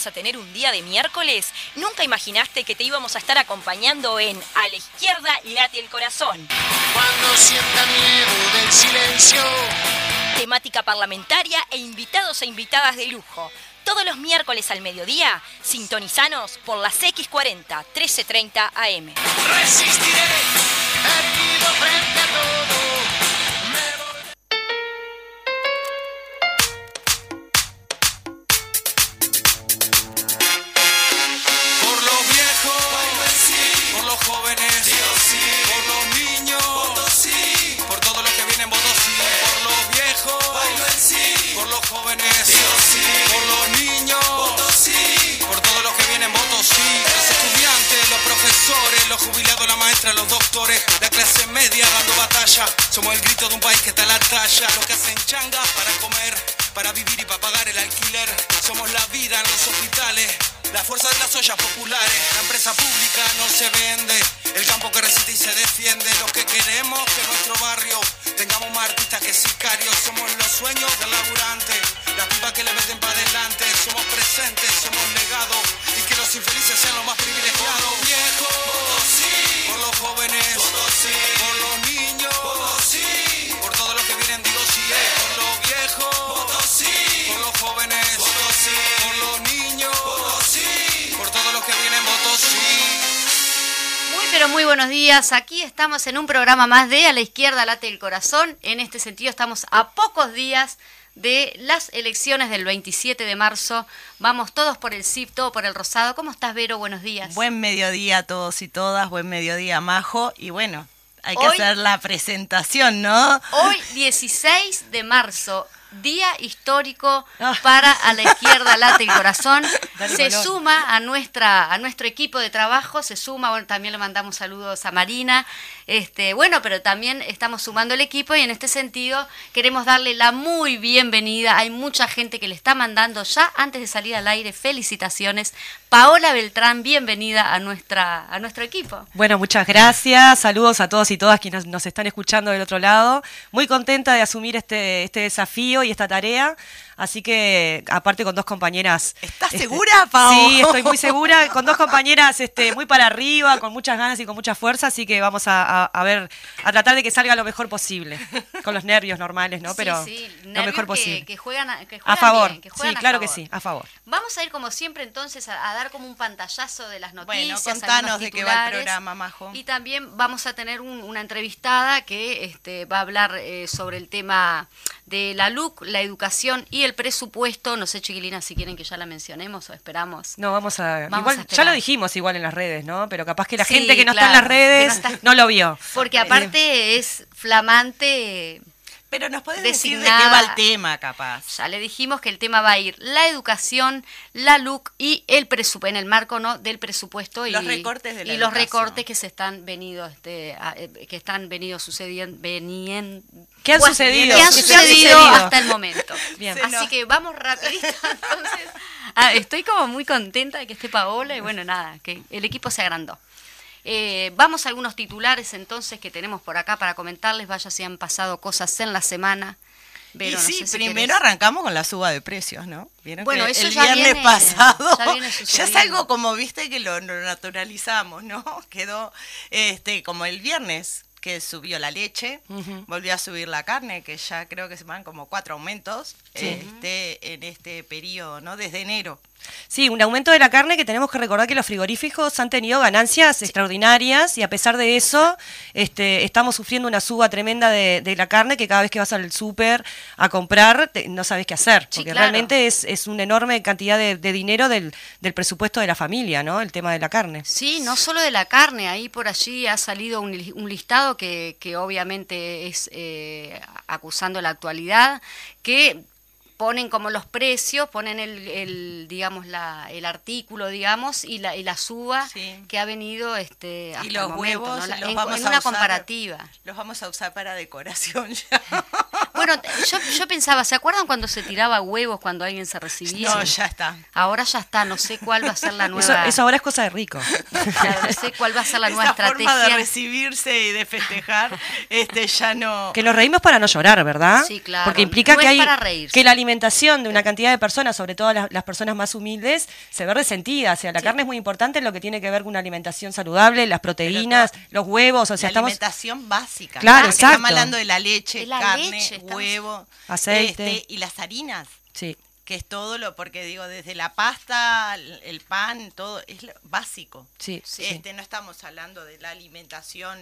ibas a tener un día de miércoles? ¿Nunca imaginaste que te íbamos a estar acompañando en A la izquierda late el corazón? Cuando sienta miedo del silencio. Temática parlamentaria e invitados e invitadas de lujo. Todos los miércoles al mediodía, sintonizanos por las X40 1330 AM. Resistiré, erguido frente maestra, los doctores, la clase media dando batalla, somos el grito de un país que está a la talla, los que hacen changas para comer, para vivir y para pagar el alquiler, somos la vida en los hospitales. La fuerza de las ollas populares, la empresa pública no se vende, el campo que resiste y se defiende, los que queremos que nuestro barrio tengamos más artistas que sicarios, somos los sueños del laburante, las pipas que le meten para adelante, somos presentes, somos legados y que los infelices sean los más privilegiados. Viejos, por los jóvenes, por los niños, por todos los que vienen, digo sí, eh, por los viejos, por los jóvenes, por los niños, por todos los que vienen, votos sí. Muy pero muy buenos días. Aquí estamos en un programa más de A la izquierda late el corazón. En este sentido estamos a pocos días de las elecciones del 27 de marzo. Vamos todos por el CIP, todo por el Rosado. ¿Cómo estás, Vero? Buenos días. Buen mediodía a todos y todas, buen mediodía, Majo. Y bueno, hay que Hoy- hacer la presentación, ¿no? Hoy 16 de marzo, día histórico Ah. para A la izquierda late el corazón. Dale Se suma a nuestra a nuestro equipo de trabajo, se suma, bueno, también le mandamos saludos a Marina. Este, bueno, pero también estamos sumando el equipo y en este sentido queremos darle la muy bienvenida. Hay mucha gente que le está mandando ya antes de salir al aire felicitaciones. Paola Beltrán, bienvenida a nuestra a nuestro equipo. Bueno, muchas gracias. Saludos a todos y todas quienes nos están escuchando del otro lado. Muy contenta de asumir este, este desafío y esta tarea. Así que, aparte con dos compañeras. ¿Estás este, segura, Pao? Sí, estoy muy segura. Con dos compañeras este, muy para arriba, con muchas ganas y con mucha fuerza. Así que vamos a, a- a ver, a tratar de que salga lo mejor posible. Con los nervios normales, ¿no? Sí, Pero sí, lo nervios mejor que- posible. Que, juegan, a, que a juegan favor. bien, que juegan sí, a claro que sí, a favor. Vamos a ir como siempre entonces a, a dar como un pantallazo de las Bueno, noticias. contanos algunos de qué va el programa, Majo. Y también vamos a tener un- una entrevistada que este, va a hablar eh, sobre el tema de la LUC, la educación y el presupuesto. No sé, chiquilinas, si quieren que ya la mencionemos o esperamos. No, vamos a. Vamos igual, a ya lo dijimos igual en las redes, ¿no? Pero capaz que la Sí, gente que no está en las redes que no está- no lo vio. Porque Eh, aparte es flamante. Pero nos podés decir de qué va el tema, capaz. Ya le dijimos que el tema va a ir la educación, la LUC y el presupuesto, en el marco ¿no? del presupuesto y Los recortes de la y los recortes que se están venido este, eh, que están venido sucediendo venien- ¿Qué han sucedido? ¿Qué han ¿Qué sucedido, han sucedido? hasta el momento? Bien. Así nos- que vamos rapidito entonces. Ah, estoy como muy contenta de que esté Paola y bueno, nada, que el equipo se agrandó. Eh, vamos a algunos titulares entonces que tenemos por acá para comentarles, vaya si han pasado cosas en la semana. Vero, y no sí, sé si primero querés- arrancamos con la suba de precios, ¿no? ¿Vieron Bueno, que eso el ya viernes viene- pasado ya viene ya es algo como, viste, que lo, lo naturalizamos, ¿no? Quedó este como el viernes que subió la leche, volvió a subir la carne, que ya creo que se van como cuatro aumentos este, en este periodo, ¿no? Desde enero. Sí, un aumento de la carne que tenemos que recordar que los frigoríficos han tenido ganancias extraordinarias y a pesar de eso este, estamos sufriendo una suba tremenda de, de la carne que cada vez que vas al súper a comprar te- no sabes qué hacer, Sí, porque claro. realmente es, es una enorme cantidad de, de dinero del, del presupuesto de la familia, ¿no? El tema de la carne. Sí, no solo de la carne, ahí por allí ha salido un, un listado que, que obviamente es eh, acusando la actualidad, que ponen como los precios, ponen el, el, digamos la, el artículo, digamos, y la, y la suba Sí. que ha venido este hasta y los el momento, huevos ¿no? La- los en, vamos en a una usar- comparativa. Los vamos a usar para decoración ya. Bueno, yo, yo pensaba, ¿se acuerdan cuando se tiraba huevos cuando alguien se recibía? No, ya está. Ahora ya está, no sé cuál va a ser la nueva. eso ahora es cosa de rico. Claro, no sé cuál va a ser la nueva Esa forma de estrategia. recibirse y de festejar, este ya no. Que nos reímos para no llorar, ¿verdad? Sí, claro. Porque implica No que es hay para reírse. que la alimentación de una cantidad de personas, sobre todo las, las personas más humildes, se ve resentida. O sea, la carne es muy importante en lo que tiene que ver con una alimentación saludable, las proteínas, los huevos, o sea, la estamos alimentación básica. Claro, exacto. Estamos hablando de la leche, De la carne, leche, estamos- huevo, Aceite. este, y las harinas. sí. que es todo lo, porque digo, desde la pasta, el pan, todo, es lo básico. Sí, sí. Este, no estamos hablando de la alimentación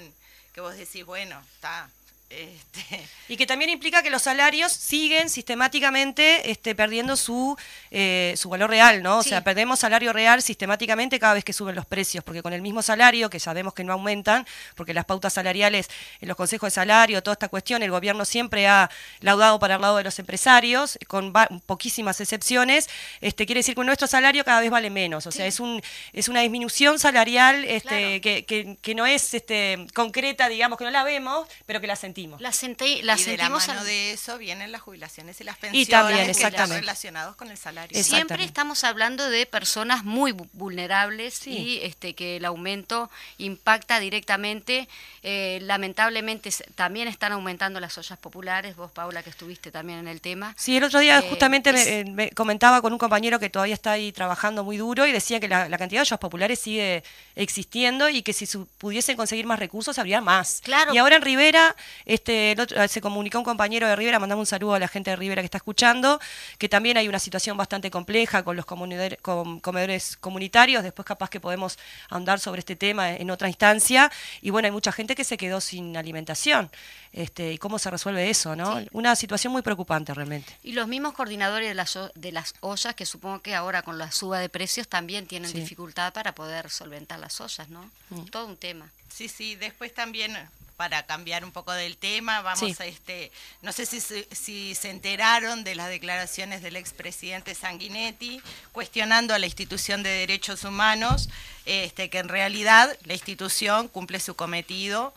que vos decís, bueno, está. Este, Y que también implica que los salarios siguen sistemáticamente este, perdiendo su, eh, su valor real, ¿no? O Sí. sea, perdemos salario real sistemáticamente cada vez que suben los precios, porque con el mismo salario, que sabemos que no aumentan, porque las pautas salariales en los consejos de salario, toda esta cuestión, el gobierno siempre ha laudado para el lado de los empresarios, con poquísimas excepciones, este, quiere decir que nuestro salario cada vez vale menos, o sea, es, un, es una disminución salarial este, Claro. que, que- que no es este, concreta, digamos, que no la vemos, pero que la sentimos. La, sentí, la y de la sentimos mano al- de eso vienen las jubilaciones y las Y pensiones también, que están exactamente. relacionados con el salario. Siempre estamos hablando de personas muy vu- vulnerables Sí. y este que el aumento impacta directamente. Eh, lamentablemente también están aumentando las ollas populares. Vos, Paula, que estuviste también en el tema. Sí, el otro día Eh, justamente es- eh, me comentaba con un compañero que todavía está ahí trabajando muy duro y decía que la, la cantidad de ollas populares sigue existiendo y que si su- pudiesen conseguir más recursos habría más. Claro. Y ahora en Rivera, este, el otro- se comunicó un compañero de Rivera, mandamos un saludo a la gente de Rivera que está escuchando, que también hay una situación bastante compleja con los com- comedores comunitarios, después capaz que podemos ahondar sobre este tema en otra instancia, y bueno, hay mucha gente que se quedó sin alimentación, este, y cómo se resuelve eso, ¿no? Sí. Una situación muy preocupante realmente. Y los mismos coordinadores de las, de las ollas, que supongo que ahora con la suba de precios también tienen Sí. dificultad para poder solventar las ollas, ¿no? Todo un tema. Sí, sí, después también para cambiar un poco del tema, vamos Sí. a este, no sé si, se- si se enteraron de las declaraciones del expresidente Sanguinetti cuestionando a la institución de derechos humanos, este, que en realidad la institución cumple su cometido,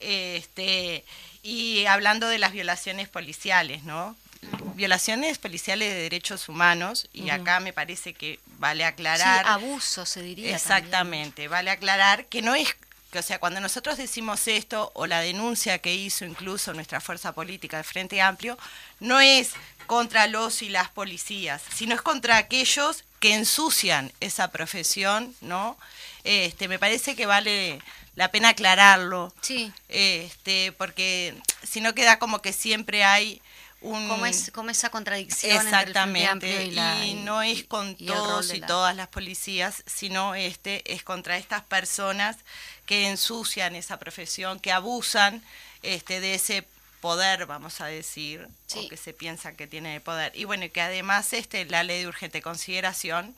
este, y hablando de las violaciones policiales, ¿no? Violaciones policiales de derechos humanos, y acá me parece que vale aclarar. Sí, abuso se diría. también. Exactamente, vale aclarar que no es, que, o sea, cuando nosotros decimos esto, o la denuncia que hizo incluso nuestra fuerza política de Frente Amplio, no es contra los y las policías, sino es contra aquellos que ensucian esa profesión, ¿no? Este, me parece que vale la pena aclararlo, Sí. este, porque si no queda como que siempre hay un... Como, es, como esa contradicción entre el Frente Exactamente, y, la, y no es con y todos y la- todas las policías, sino este es contra estas personas que ensucian esa profesión, que abusan este de ese poder, vamos a decir, Sí. o que se piensa que tiene de poder. Y bueno, que además este la ley de urgente consideración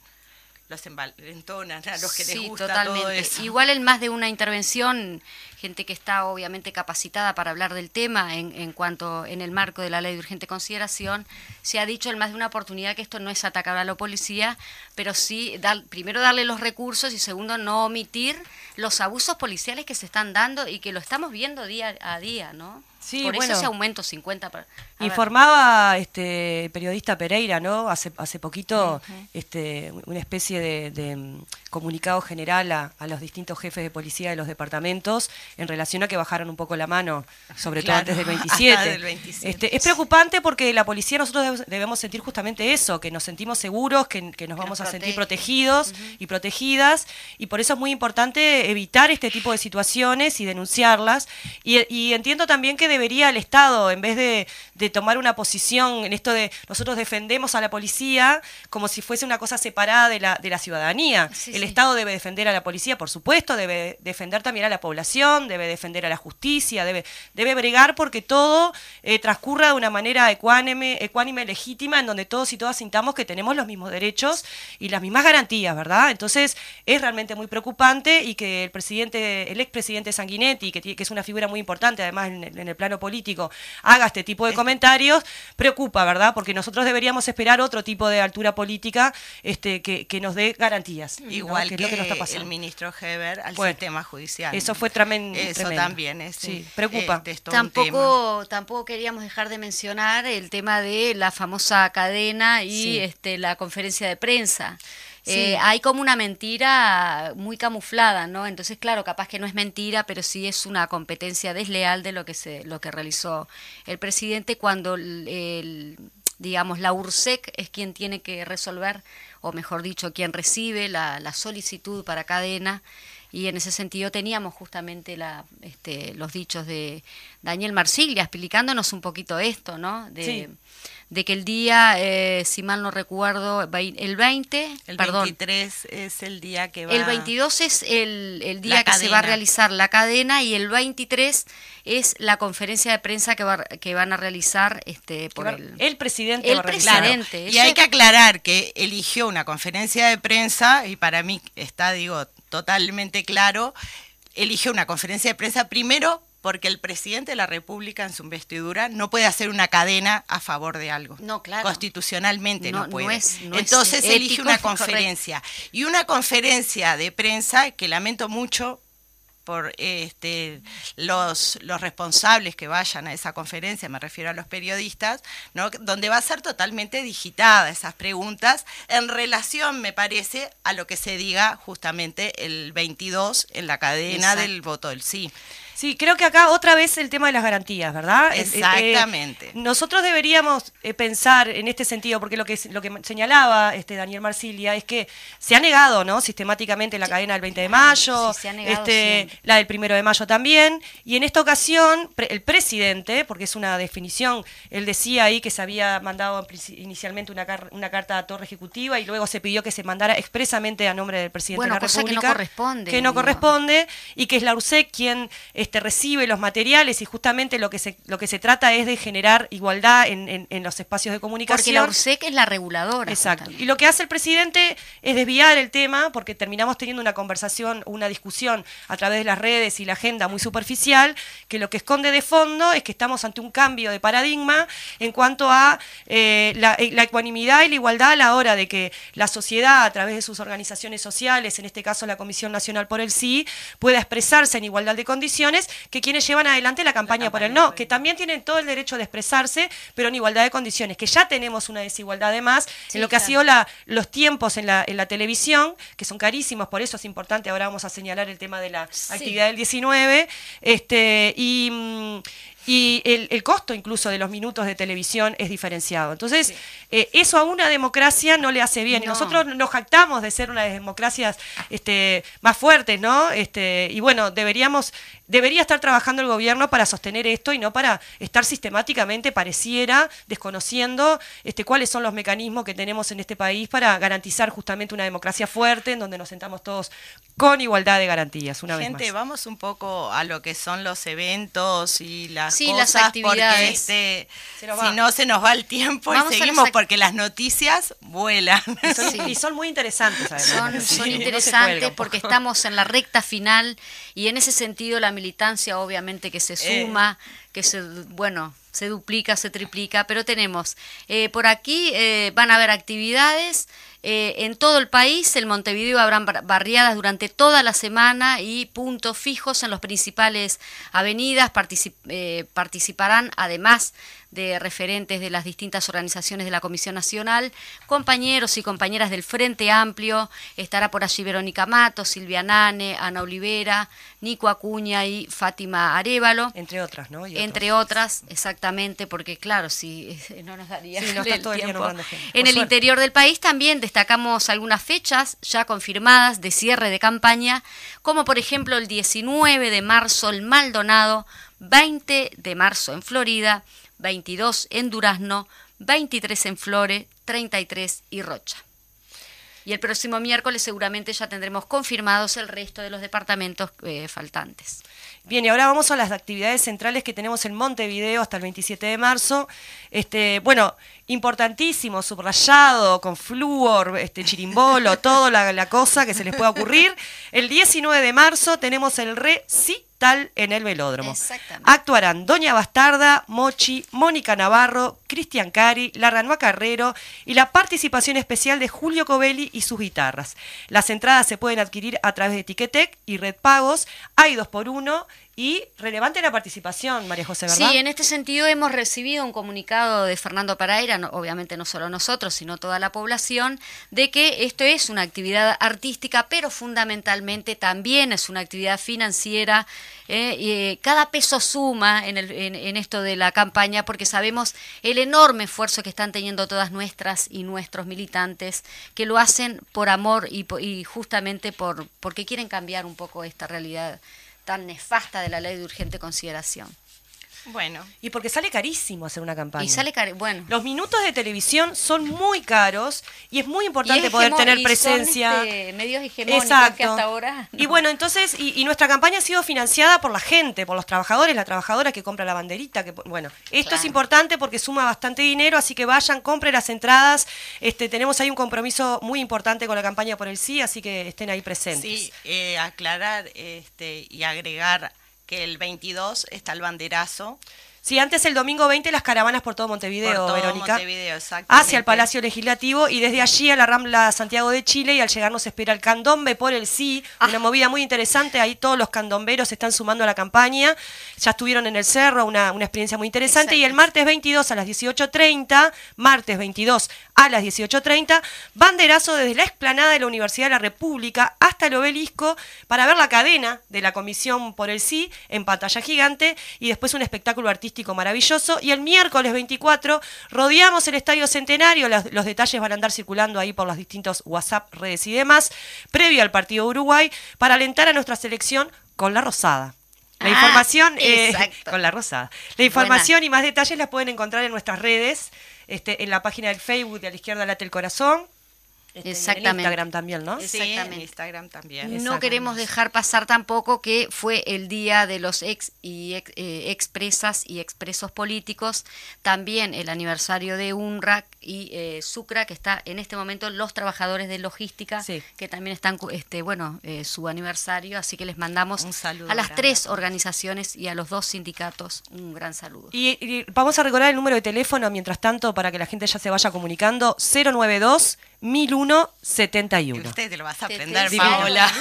los envalentonan a los que les gusta totalmente. todo eso. Igual en más de una intervención, gente que está obviamente capacitada para hablar del tema en, en cuanto en el marco de la ley de urgente consideración, se ha dicho en más de una oportunidad que esto no es atacar a la policía, pero sí dar, primero darle los recursos y segundo no omitir los abusos policiales que se están dando y que lo estamos viendo día a día, ¿no? Sí, Por bueno. eso ese aumento 50 ver. Informaba este el periodista Pereira, ¿no? Hace, hace poquito este, una especie de, de, mm, comunicado general a, a los distintos jefes de policía de los departamentos en relación a que bajaron un poco la mano, sobre todo antes del hasta 27. del 27. Este, es preocupante porque la policía nosotros debemos- sentir justamente eso, que nos sentimos seguros, que, que nos vamos nos a sentir protegidos y protegidas, y por eso es muy importante evitar este tipo de situaciones y denunciarlas. Y, y entiendo también que debería el Estado, en vez de, de tomar una posición en esto de nosotros defendemos a la policía como si fuese una cosa separada de la, de la ciudadanía. Sí, el sí. Estado debe defender a la policía, por supuesto, debe defender también a la población, debe defender a la justicia, debe, debe bregar porque todo eh, transcurra de una manera ecuánime, ecuánime, legítima, en donde todos y todas sintamos que tenemos los mismos derechos y las mismas garantías, ¿verdad? Entonces es realmente muy preocupante y que el presidente, el expresidente Sanguinetti, que, es una figura muy importante además en el, en el plano plano político haga este tipo de comentarios, preocupa, ¿verdad? Porque nosotros deberíamos esperar otro tipo de altura política este, que, que nos dé garantías. ¿no? Igual es que, lo que nos está pasando. el ministro Heber al Bueno, sistema judicial. Eso fue tremen- Eso tremendo. también es. Sí, preocupa. este, es. Tampoco, tampoco queríamos dejar de mencionar el tema de la famosa cadena y Sí. este, la conferencia de prensa. Sí. Eh, hay como una mentira muy camuflada, ¿no? Entonces, claro, capaz que no es mentira, pero sí es una competencia desleal de lo que se, lo que realizó el presidente cuando el, el- digamos, la URSEC es quien tiene que resolver, o mejor dicho, quien recibe la, la solicitud para cadena. Y en ese sentido teníamos justamente la, este, los dichos de Daniel Marsiglia explicándonos un poquito esto, ¿no? De, Sí. de que el día, eh, si mal no recuerdo, el 20, El perdón, 23 es el día que va. el 22 es el, el día que se va a realizar la cadena y el 23 es la conferencia de prensa que, va, que van a realizar este, por el... el presidente el presidente. Y hay que aclarar que eligió una conferencia de prensa, y para mí está, digo, totalmente claro, eligió una conferencia de prensa primero porque el presidente de la República en su investidura no puede hacer una cadena a favor de algo. No, claro. Constitucionalmente no, no puede. es- no es Entonces elige ético una correcto. conferencia. Y una conferencia de prensa que lamento mucho por este, los, los responsables que vayan a esa conferencia, me refiero a los periodistas, ¿no? donde va a ser totalmente digitada esas preguntas en relación, me parece, a lo que se diga justamente el 22 en la cadena Exacto. del voto del sí. Sí, creo que acá otra vez el tema de las garantías, ¿verdad? Eh, eh, Exactamente. nosotros deberíamos eh, pensar en este sentido, porque lo que lo que señalaba este Daniel Marsilia es que se ha negado, ¿no? Sistemáticamente la cadena del 20 de mayo, Sí, se ha negado este, la del primero de mayo también, y en esta ocasión pre- el presidente, porque es una definición, él decía ahí que se había mandado inicialmente una, car- una carta a Torre Ejecutiva y luego se pidió que se mandara expresamente a nombre del presidente Bueno, de la cosa que no República. corresponde, Que no digo. corresponde y que es la URSEC quien este, recibe los materiales y justamente lo que se, lo que se trata es de generar igualdad en, en- en los espacios de comunicación. Porque la URSEC es la reguladora. Exacto. justamente. Y lo que hace el presidente es desviar el tema porque terminamos teniendo una conversación, una discusión a través de las redes y la agenda muy superficial, que lo que esconde de fondo es que estamos ante un cambio de paradigma en cuanto a eh, la, eh, la ecuanimidad y la igualdad a la hora de que la sociedad, a través de sus organizaciones sociales, en este caso la Comisión Nacional por el Sí, pueda expresarse en igualdad de condiciones que quienes llevan adelante la campaña, por el no, que también tienen todo el derecho de expresarse, pero en igualdad de condiciones, que ya tenemos una desigualdad además Sí, en lo que ha claro. sido la- los tiempos en la, en la televisión, que son carísimos, por eso es importante, ahora vamos a señalar el tema de la Sí. actividad del 19, este, y, mm, y el, el costo incluso de los minutos de televisión es diferenciado. Entonces, eh, eso a una democracia no le hace bien. No. nosotros nos jactamos de ser una de las democracias este, más fuertes, ¿no? Este, y bueno, deberíamos, debería estar trabajando el gobierno para sostener esto y no para estar sistemáticamente, pareciera, desconociendo este, cuáles son los mecanismos que tenemos en este país para garantizar justamente una democracia fuerte, en donde nos sentamos todos con igualdad de garantías, una Gente, vez más. vamos un poco a lo que son los eventos y las Sí, cosas, las actividades. porque este, si no se nos va el tiempo Vamos y seguimos porque las noticias vuelan. Y son, Sí. y son muy interesantes, además. Son, Sí, interesantes porque estamos en la recta final y en ese sentido la militancia obviamente que se Eh. Que se, bueno, se duplica, se triplica, pero tenemos, eh, por aquí eh, van a haber actividades eh, en todo el país, en Montevideo habrán bar- barriadas durante toda la semana y puntos fijos en las principales avenidas, particip- participarán además de referentes de las distintas organizaciones de la Comisión Nacional, compañeros y compañeras del Frente Amplio, estará por allí Verónica Mato, Silvia Nane, Ana Olivera, Nico Acuña y Fátima Arevalo, Entre otras, ¿no? Y entre otras, exactamente, porque claro, si eh, no nos daría Sí, no el todo el tiempo. nombrando gente, por En el suerte. interior del país también destacamos algunas fechas ya confirmadas de cierre de campaña, como por ejemplo el 19 de marzo en Maldonado, 20 de marzo en Florida, 22 en Durazno, 23 en Flore, 33 y Rocha. Y el próximo miércoles seguramente ya tendremos confirmados el resto de los departamentos eh, faltantes. Bien, y ahora vamos a las actividades centrales que tenemos en Montevideo hasta el 27 de marzo. Este, bueno, importantísimo, subrayado, con flúor, este, chirimbolo, toda la, la cosa que se les pueda ocurrir. El 19 de marzo tenemos el Re Sí tal en el velódromo. Exactamente. Actuarán Doña Bastarda, Mochi, Mónica Navarro, Cristian Cari, Larranoa Carrero y la participación especial de Julio Covelli y sus guitarras. Las entradas se pueden adquirir a través de Ticketek y Red Pagos. Hay dos por uno y relevante la participación, María José, ¿verdad? Sí, en este sentido hemos recibido un comunicado de Fernando Paraira, no- obviamente no solo nosotros, sino toda la población, de que esto es una actividad artística, pero fundamentalmente también es una actividad financiera. eh, eh, cada peso suma en, el- en- esto de la campaña porque sabemos el enorme esfuerzo que están teniendo todas nuestras y nuestros militantes, que lo hacen por amor y, y justamente por porque quieren cambiar un poco esta realidad tan nefasta de la ley de urgente consideración. Bueno, Y porque sale carísimo hacer una campaña. Y sale cari- bueno. Los minutos de televisión son muy caros y es muy Y importante es poder tener y son, presencia. este, medios hegemónicos Exacto. que hasta ahora. Y bueno, entonces, y, y nuestra campaña ha sido financiada por la gente, por los trabajadores, la trabajadora que compra la banderita, que bueno, esto es importante porque suma bastante dinero, así que vayan, compren las entradas. Este, tenemos ahí un compromiso muy importante con la campaña por el sí, así que estén ahí presentes. sí, eh, aclarar este, y agregar que el 22 está el banderazo. Sí, antes el domingo 20 las caravanas por todo Montevideo, por todo Verónica. Montevideo, hacia el Palacio Legislativo y desde allí a la Rambla Santiago de Chile y al llegar nos espera el candombe por el sí, Ah. una movida muy interesante, ahí todos los candomberos se están sumando a la campaña, ya estuvieron en el cerro, una, una experiencia muy interesante y el martes 22 a las 18.30, martes 22 a las 18.30, banderazo desde la explanada de la Universidad de la República hasta el obelisco para ver la cadena de la Comisión por el Sí en pantalla gigante y después un espectáculo artístico maravilloso. Y el miércoles 24 rodeamos el Estadio Centenario, los, los detalles van a andar circulando ahí por los distintos WhatsApp, redes y demás, previo al partido Uruguay, para alentar a nuestra selección con la rosada. La Ah, información eh, con la rosada. La información y más detalles las pueden encontrar en nuestras redes, este, en la página del Facebook de a la izquierda late el corazón. Este, y En Exactamente. el Instagram también, ¿no? Sí, Exactamente. en Instagram también. No queremos dejar pasar tampoco que fue el día de los ex y ex- eh, expresas y expresos políticos, también el aniversario de UNRWA y eh, Sucra, que está en este momento los trabajadores de logística, Sí. que también están, este, bueno, eh, su aniversario, así que les mandamos Un saludo a las grande tres organizaciones y a los dos sindicatos un gran saludo. Y, y vamos a recordar el número de teléfono mientras tanto para que la gente ya se vaya comunicando. 092 1001 Y 71. usted te lo vas a aprender, Paola.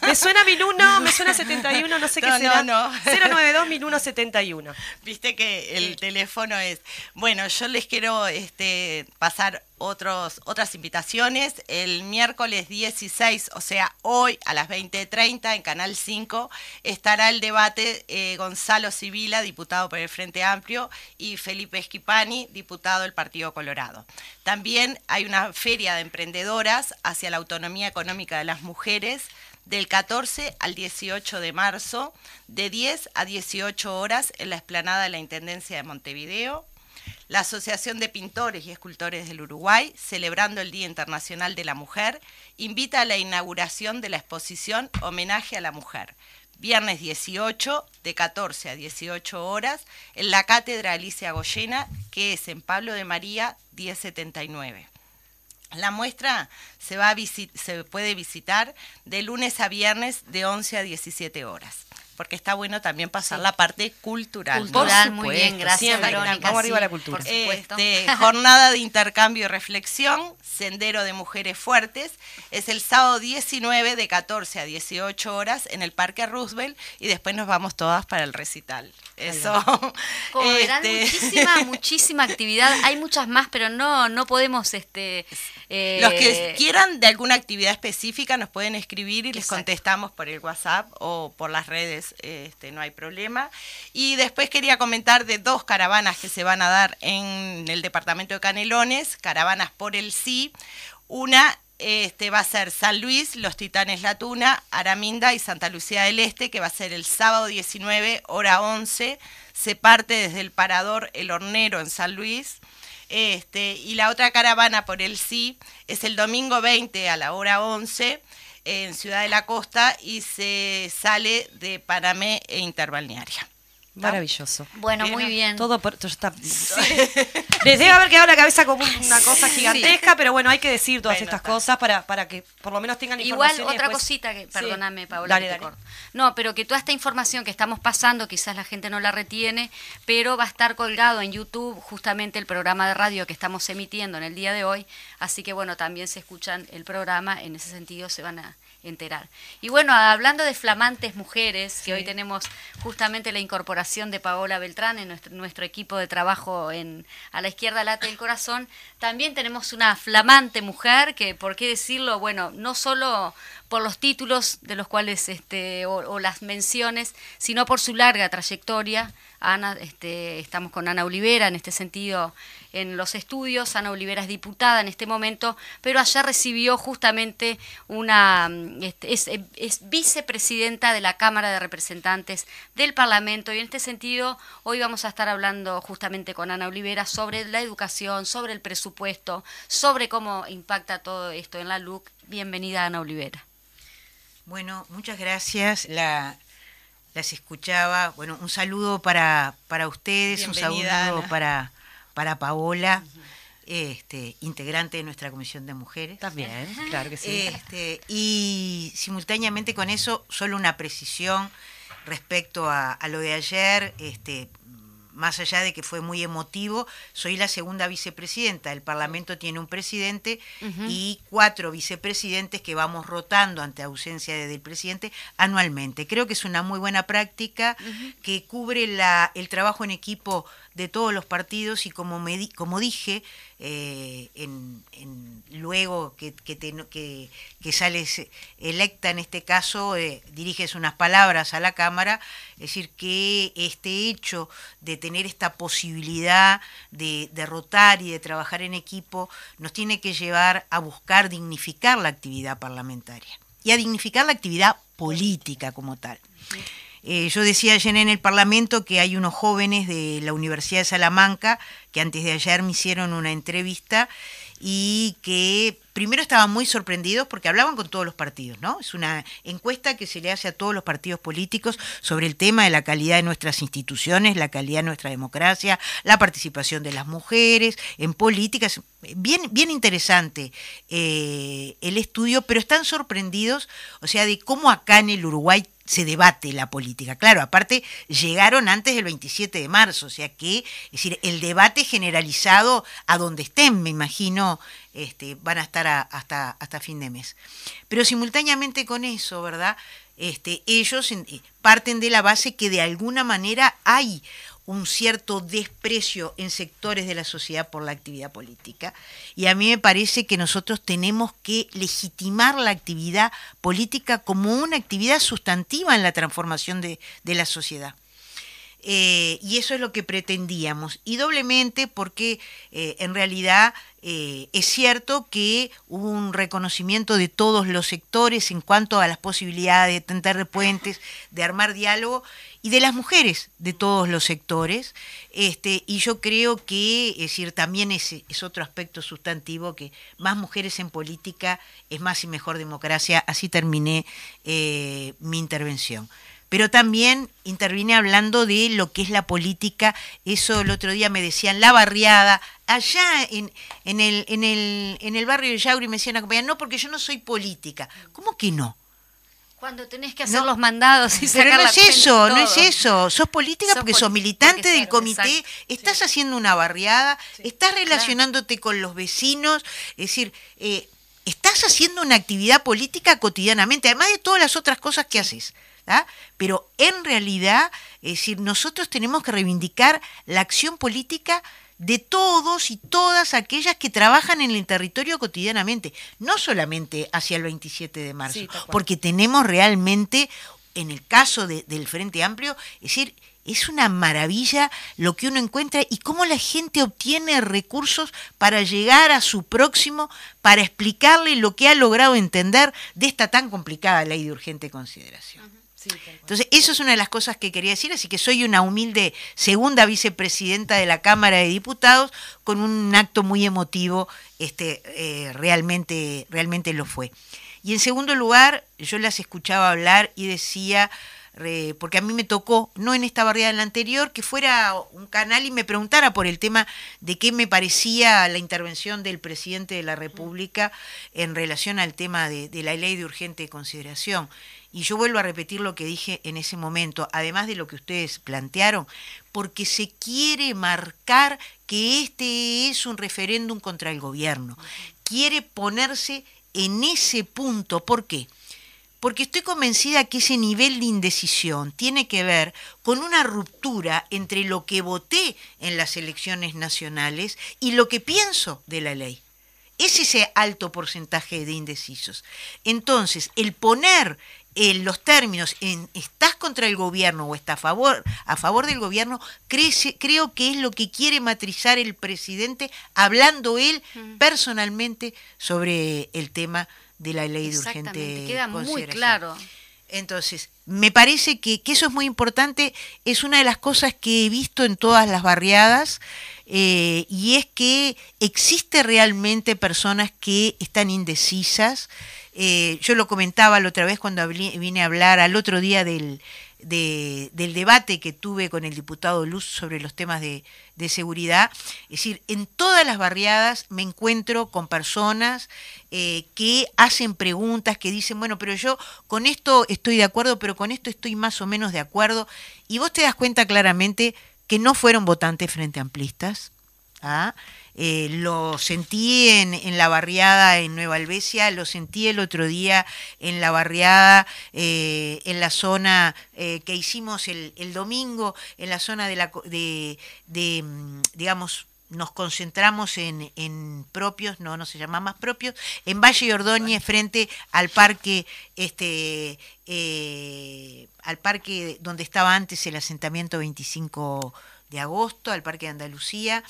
Me suena 1001, me suena 71, no sé qué No, será. no, no. 092 1001 71. Viste que el teléfono es. Bueno, yo les quiero este, pasar otros, otras invitaciones. El miércoles 16, o sea, hoy a las 20.30 en Canal 5, estará el debate eh, Gonzalo Civila, diputado por el Frente Amplio, y Felipe Esquipani, diputado del Partido Colorado. También hay una feria de emprendedoras hacia la autonomía económica de las mujeres del 14 al 18 de marzo, de 10 a 18 horas en la explanada de la Intendencia de Montevideo. La Asociación de Pintores y Escultores del Uruguay, celebrando el Día Internacional de la Mujer, invita a la inauguración de la exposición Homenaje a la Mujer, viernes 18, de 14 a 18 horas, en la Cátedra Alicia Goyena, que es en Pablo de María 1079. La muestra se, se puede visitar de lunes a viernes de 11 a 17 horas, porque está bueno también pasar la parte cultural. Cultural, Por muy supuesto, bien, gracias. Verónica. Vamos arriba a la cultura. Por supuesto. Este, jornada de intercambio y reflexión, Sendero de Mujeres Fuertes, es el sábado 19 de 14 a 18 horas en el Parque Roosevelt y después nos vamos todas para el recital. Eso. Como verán, Este, muchísima, muchísima actividad. Hay muchas más, pero no, no podemos, este, eh, Los que quieran de alguna actividad específica nos pueden escribir y les Exacto. contestamos por el WhatsApp o por las redes, este, no hay problema. Y después quería comentar de dos caravanas que se van a dar en el departamento de Canelones, caravanas por el sí. Una este, va a ser San Luis, Los Titanes La Tuna, Araminda y Santa Lucía del Este, que va a ser el sábado 19, hora 11. Se parte desde el parador El Hornero en San Luis. Este, y la otra caravana por el sí es el domingo 20 a la hora 11 en Ciudad de la Costa y se sale de Panamé e Interbalnearia. Maravilloso. Bueno, muy bien. Todo, por- todo está. Les debe haber quedado la cabeza como una cosa gigantesca, pero bueno, hay que decir todas Bueno, estas está. cosas para, para que por lo menos tengan Igual información. y otra después- cosita que, Sí. perdóname Paola, Dale, que te dale. corto. No, pero que toda esta información que estamos pasando, quizás la gente no la retiene, pero va a estar colgado en YouTube justamente el programa de radio que estamos emitiendo en el día de hoy, así que bueno, también se escuchan el programa, en ese sentido se van a enterar. Y bueno, hablando de flamantes mujeres, que hoy tenemos justamente la incorporación de Paola Beltrán en nuestro, nuestro equipo de trabajo en a la izquierda late del corazón, también tenemos una flamante mujer que, por qué decirlo, bueno, no solo por los títulos de los cuales este o, o las menciones, sino por su larga trayectoria. Ana, este, estamos con Ana Olivera en este sentido en los estudios. Ana Olivera es diputada en este momento, pero ayer recibió justamente una mm, este, es, es vicepresidenta de la Cámara de Representantes del Parlamento y en este sentido hoy vamos a estar hablando justamente con Ana Olivera sobre la educación, sobre el presupuesto, sobre cómo impacta todo esto en la LUC. Bienvenida Ana Olivera. Bueno, muchas gracias. Las escuchaba. Bueno, un saludo para, para ustedes, un saludo para, para Paola, este, integrante de nuestra Comisión de Mujeres. También, claro que sí. Este, y simultáneamente con eso, solo una precisión respecto a, a lo de ayer, este, más allá de que fue muy emotivo, soy la segunda vicepresidenta. El Parlamento tiene un presidente y cuatro vicepresidentes que vamos rotando ante ausencia de- del presidente anualmente. Creo que es una muy buena práctica que cubre la, el trabajo en equipo de todos los partidos y como, me di- como dije, eh, en, luego que, que, que sales electa en este caso, eh, diriges unas palabras a la Cámara, es decir, que este hecho de tener esta posibilidad de, de rotar y de trabajar en equipo nos tiene que llevar a buscar dignificar la actividad parlamentaria y a dignificar la actividad política como tal. Eh, yo decía ayer en el Parlamento que hay unos jóvenes de la Universidad de Salamanca que antes de ayer me hicieron una entrevista y que primero estaban muy sorprendidos porque hablaban con todos los partidos, ¿no? Es una encuesta que se le hace a todos los partidos políticos sobre el tema de la calidad de nuestras instituciones, la calidad de nuestra democracia, la participación de las mujeres en políticas. Bien, bien interesante eh, el estudio, pero están sorprendidos, o sea, de cómo acá en el Uruguay se debate la política. Claro, aparte llegaron antes del 27 de marzo, o sea que, es decir, el debate generalizado a donde estén, me imagino, este, van a estar hasta, hasta fin de mes. Pero simultáneamente con eso, ¿verdad? Este, ellos eh, parten de la base que de alguna manera hay un cierto desprecio en sectores de la sociedad por la actividad política. Y a mí me parece que nosotros tenemos que legitimar la actividad política como una actividad sustantiva en la transformación de, de la sociedad. Eh, y eso es lo que pretendíamos. Y doblemente porque eh, en realidad eh, es cierto que hubo un reconocimiento de todos los sectores en cuanto a las posibilidades de tender puentes, de armar diálogo y de las mujeres de todos los sectores. Este, y yo creo que, es decir, también es, es otro aspecto sustantivo que más mujeres en política es más y mejor democracia. Así terminé mi intervención pero también intervine hablando de lo que es la política. Eso el otro día me decían, la barriada. Allá en, en, el, en, el, en el barrio de Yauri me decían, no, porque yo no soy política. ¿Cómo que no? Cuando tenés que hacer No. los mandados y sacar Pero no es eso, no es eso. Sos política Sos porque sos militante porque del comité, exacto. estás haciendo una barriada, estás relacionándote con los vecinos, es decir, eh, estás haciendo una actividad política cotidianamente, además de todas las otras cosas que haces. ¿Ah? Pero en realidad, es decir, nosotros tenemos que reivindicar la acción política de todos y todas aquellas que trabajan en el territorio cotidianamente, no solamente hacia el 27 de marzo, Sí, porque tenemos realmente, en el caso de- del Frente Amplio, es decir, es una maravilla lo que uno encuentra y cómo la gente obtiene recursos para llegar a su próximo, para explicarle lo que ha logrado entender de esta tan complicada ley de urgente consideración. Entonces, eso es una de las cosas que quería decir, así que soy una humilde segunda vicepresidenta de la Cámara de Diputados con un acto muy emotivo, este, eh, realmente, realmente lo fue. Y en segundo lugar, yo las escuchaba hablar y decía porque a mí me tocó, no en esta barriada, en la anterior, que fuera un canal y me preguntara por el tema de qué me parecía la intervención del presidente de la República en relación al tema de, de la ley de urgente consideración. Y yo vuelvo a repetir lo que dije en ese momento, además de lo que ustedes plantearon, porque se quiere marcar que este es un referéndum contra el gobierno. Quiere ponerse en ese punto. ¿Por qué? Porque estoy convencida que ese nivel de indecisión tiene que ver con una ruptura entre lo que voté en las elecciones nacionales y lo que pienso de la ley. Es ese alto porcentaje de indecisos. Entonces, el poner en los términos en estás contra el gobierno o estás a favor, a favor del gobierno, creo que es lo que quiere matrizar el presidente hablando él personalmente sobre el tema de la ley de urgente queda muy claro. Entonces, me parece que, eso es muy importante, es una de las cosas que he visto en todas las barriadas, eh, y es que existe realmente personas que están indecisas, eh, yo lo comentaba la otra vez cuando vine a hablar al otro día del, del debate que tuve con el diputado Luz sobre los temas de, seguridad. Es decir, en todas las barriadas me encuentro con personas eh, que hacen preguntas, que dicen, bueno, pero yo con esto estoy de acuerdo, pero con esto estoy más o menos de acuerdo. Y vos te das cuenta claramente que no fueron votantes frente amplistas. ¿Ah? Eh, lo sentí en, la barriada en Nueva Albesia, lo sentí el otro día en la barriada, eh, en la zona eh, que hicimos el, domingo, en la zona de, la, de, mm, digamos, nos concentramos en, propios, no, no se llama más propios, en Valle Ordóñez frente al parque, este, al parque donde estaba antes el asentamiento 25 de agosto, al parque de Andalucía.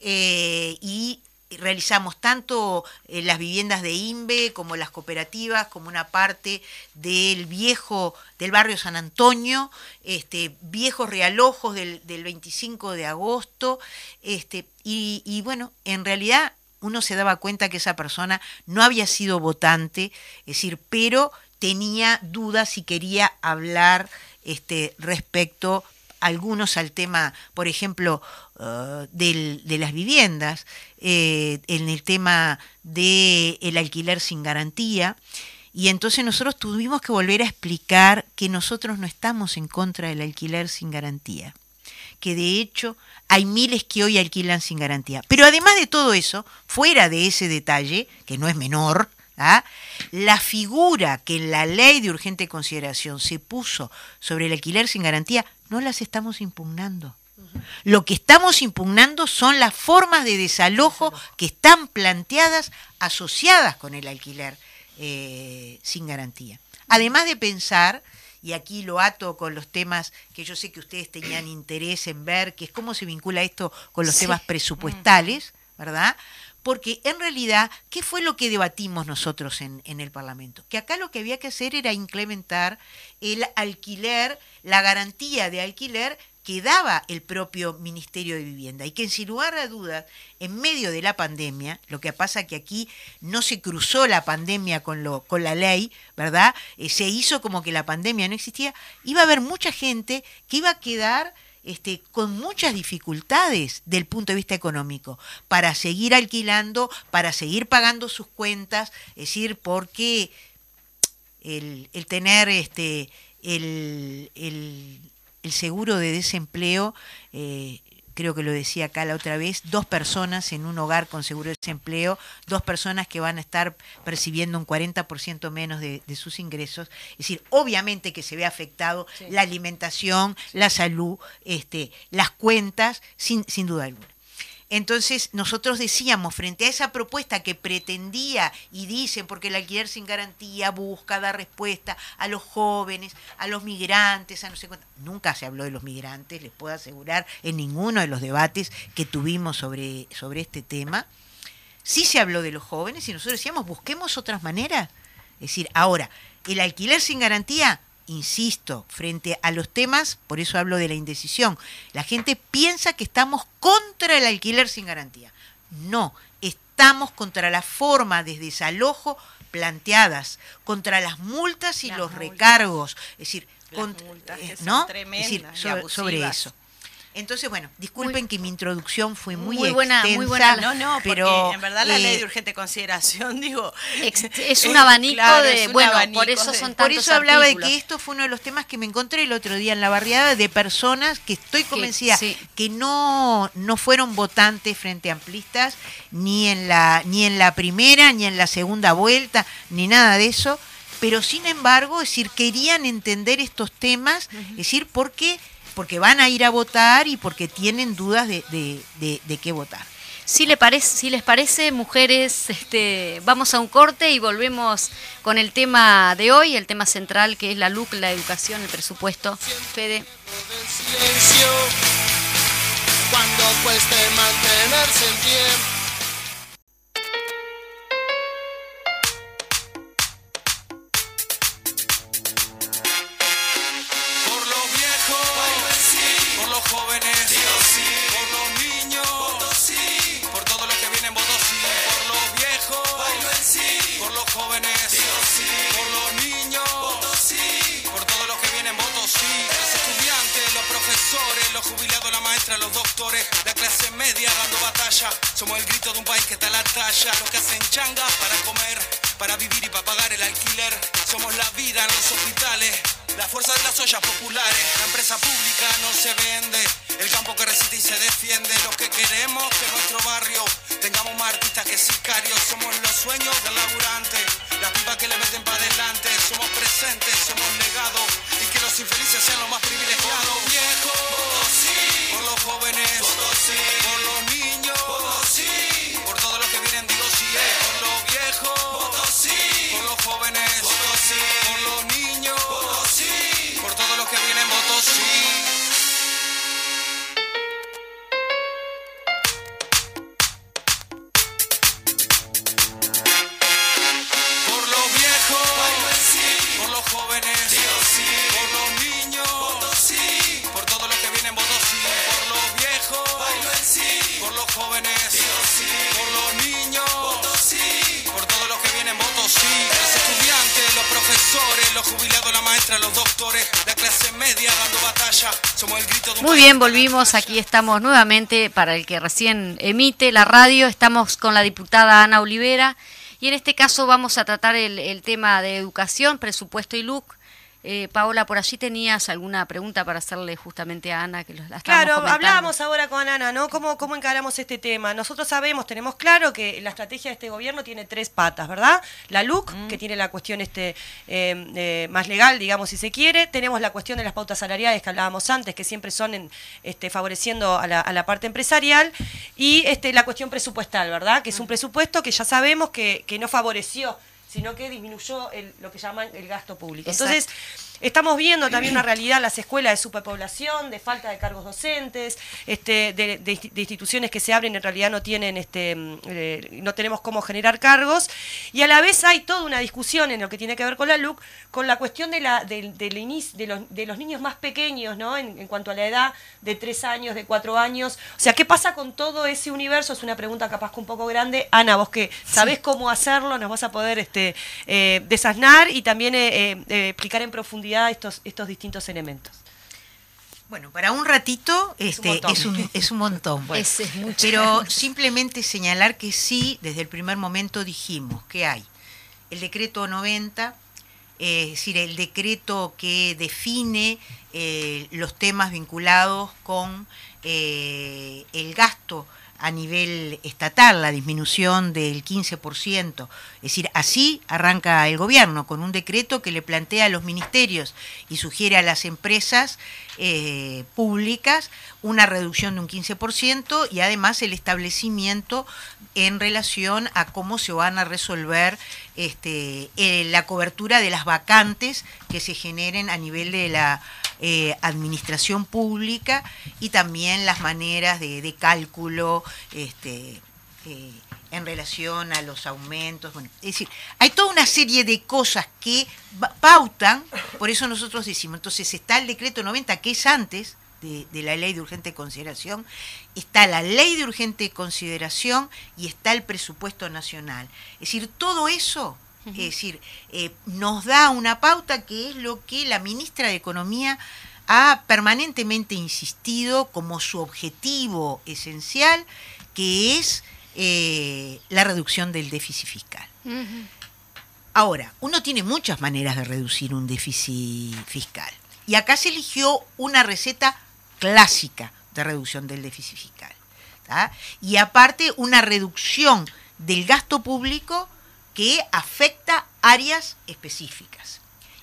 Eh, y realizamos tanto eh, las viviendas de INVE como las cooperativas, como una parte del viejo, del barrio San Antonio, este, viejos realojos del, 25 de agosto, este, y, y, bueno, en realidad uno se daba cuenta que esa persona no había sido votante, es decir, pero tenía dudas si quería hablar este, respecto algunos al tema, por ejemplo, uh, de las viviendas, eh, en el tema del el alquiler sin garantía. Y entonces nosotros tuvimos que volver a explicar que nosotros no estamos en contra del alquiler sin garantía, que de hecho hay miles que hoy alquilan sin garantía. Pero además de todo eso, fuera de ese detalle, que no es menor, ¿ah? la figura que en la ley de urgente consideración se puso sobre el alquiler sin garantía no las estamos impugnando. Lo que estamos impugnando son las formas de desalojo que están planteadas asociadas con el alquiler eh, sin garantía. Además de pensar, y aquí lo ato con los temas que yo sé que ustedes tenían interés en ver, que es cómo se vincula esto con los temas presupuestales, ¿verdad? Porque en realidad, ¿qué fue lo que debatimos nosotros en, el Parlamento? Que acá lo que había que hacer era implementar el alquiler, la garantía de alquiler que daba el propio Ministerio de Vivienda y que sin lugar a dudas, en medio de la pandemia, lo que pasa que aquí no se cruzó la pandemia con la ley, ¿verdad? Eh, se hizo como que la pandemia no existía, iba a haber mucha gente que iba a quedar este, con muchas dificultades del punto de vista económico para seguir alquilando, para seguir pagando sus cuentas, es decir, porque el, tener este, el, seguro de desempleo eh, creo que lo decía acá la otra vez, dos personas en un hogar con seguro de desempleo, dos personas que van a estar percibiendo un 40% menos de, sus ingresos. Es decir, obviamente que se ve afectado la alimentación, la salud, este, las cuentas, sin, sin duda alguna. Entonces nosotros decíamos, frente a esa propuesta que pretendía y dicen, porque el alquiler sin garantía busca dar respuesta a los jóvenes, a los migrantes, a no sé cuánto. Nunca se habló de los migrantes, les puedo asegurar, en ninguno de los debates que tuvimos sobre, sobre este tema. Sí se habló de los jóvenes y nosotros decíamos, busquemos otras maneras. Es decir, ahora, el alquiler sin garantía insisto, frente a los temas, por eso hablo de la indecisión, la gente piensa que estamos contra el alquiler sin garantía. No, estamos contra la forma de desalojo planteadas, contra las multas y los recargos, es decir, Las cont- multas eh, son ¿no? tremendas Es decir, sobre, eso. Entonces, bueno, disculpen que mi introducción fue muy, Muy buena, muy extensa, buena. No, no, porque pero en verdad la ley eh, de urgente consideración, digo, es un eh, abanico claro, de- un bueno, abanico por eso de- son Por eso hablaba artículos. de que esto fue uno de los temas que me encontré el otro día en la barriada de personas que estoy convencida sí. que no, no fueron votantes frente a amplistas ni en la ni en la primera ni en la segunda vuelta ni nada de eso, pero sin embargo, es decir, querían entender estos temas, es decir, porque porque van a ir a votar y porque tienen dudas de, de, de- de qué votar. Si, le parece, si les parece, mujeres, este, vamos a un corte y volvemos con el tema de hoy, el tema central que es la LUC, la educación, el presupuesto. Fede. cuando cueste mantenerse en pie. Por los jóvenes, por los niños, por todos los que vienen votos sí. Por los viejos, por los jóvenes, por los niños, por todos los que vienen votos sí. Los estudiantes, los profesores, los jubilados, la maestra, los doctores, la clase media dando batalla. Somos el grito de un país que está a la talla. Los que hacen changa para comer, para vivir y para pagar el alquiler. Somos la vida en los hospitales. La fuerza de las ollas populares, la empresa pública no se vende, el campo que resiste y se defiende, los que queremos que nuestro barrio. Tengamos más artistas que sicarios, somos los sueños del laburante, las pipas que le meten para adelante, somos presentes, somos legados y que los infelices sean los más privilegiados. Por los viejos, por los jóvenes, por los Muy bien, volvimos. Aquí estamos nuevamente para el que recién emite la radio. Estamos con la diputada Ana Olivera y en este caso vamos a tratar el, el tema de educación, presupuesto y LUC. Eh, Paola, por allí tenías alguna pregunta para hacerle justamente a Ana, que la estábamos Claro, comentando. hablábamos ahora con Ana, ¿no? ¿Cómo, ¿Cómo encaramos este tema? Nosotros sabemos, tenemos claro que la estrategia de este gobierno tiene tres patas, ¿verdad? La LUC, que tiene la cuestión este eh, eh, más legal, digamos, si se quiere. Tenemos la cuestión de las pautas salariales que hablábamos antes, que siempre son en, este, favoreciendo a la, a la parte empresarial. Y este, la cuestión presupuestal, ¿verdad? Que es un presupuesto que ya sabemos que, que no favoreció, sino que disminuyó el- lo que llaman el gasto público. Exacto. Entonces, Estamos viendo también una realidad en las escuelas de superpoblación, de falta de cargos docentes, este, de, de insti- de instituciones que se abren en realidad no tienen, este, mm, eh, no tenemos cómo generar cargos, y a la vez hay toda una discusión en lo que tiene que ver con la LUC, con la cuestión de, la, de, los, de los niños más pequeños, ¿no? En, en cuanto a la edad de tres años, de cuatro años. O sea, ¿qué pasa con todo ese universo? Es una pregunta capaz que un poco grande. Ana, vos que sabés cómo hacerlo, nos vas a poder este, eh, desasnar y también eh, explicar en profundidad estos, estos distintos elementos. Bueno, para un ratito este, montón. es, un, es un montón. bueno. Es- es mucho. Pero simplemente señalar que sí, desde el primer momento dijimos que hay el decreto 90, eh, es decir, el decreto que define eh, los temas vinculados con eh, el gasto a nivel estatal, la disminución del 15%. Es decir, así arranca el gobierno, con un decreto que le plantea a los ministerios y sugiere a las empresas eh, públicas una reducción de un 15% y además el establecimiento en relación a cómo se van a resolver este, eh, la cobertura de las vacantes que se generen a nivel de la eh, administración pública y también las maneras de, cálculo este, eh, en relación a los aumentos. Bueno, es decir, hay toda una serie de cosas que pautan, por eso nosotros decimos, entonces está el decreto 90, que es antes de la ley de urgente consideración, está la ley de urgente consideración y está el presupuesto nacional. Es decir, todo eso Es decir, eh, nos da una pauta que es lo que la ministra de Economía ha permanentemente insistido como su objetivo esencial, que es eh, la reducción del déficit fiscal. Ahora, uno tiene muchas maneras de reducir un déficit fiscal. Y acá se eligió una receta clásica de reducción del déficit fiscal. ¿tá? Y aparte, una reducción del gasto público que afecta áreas específicas.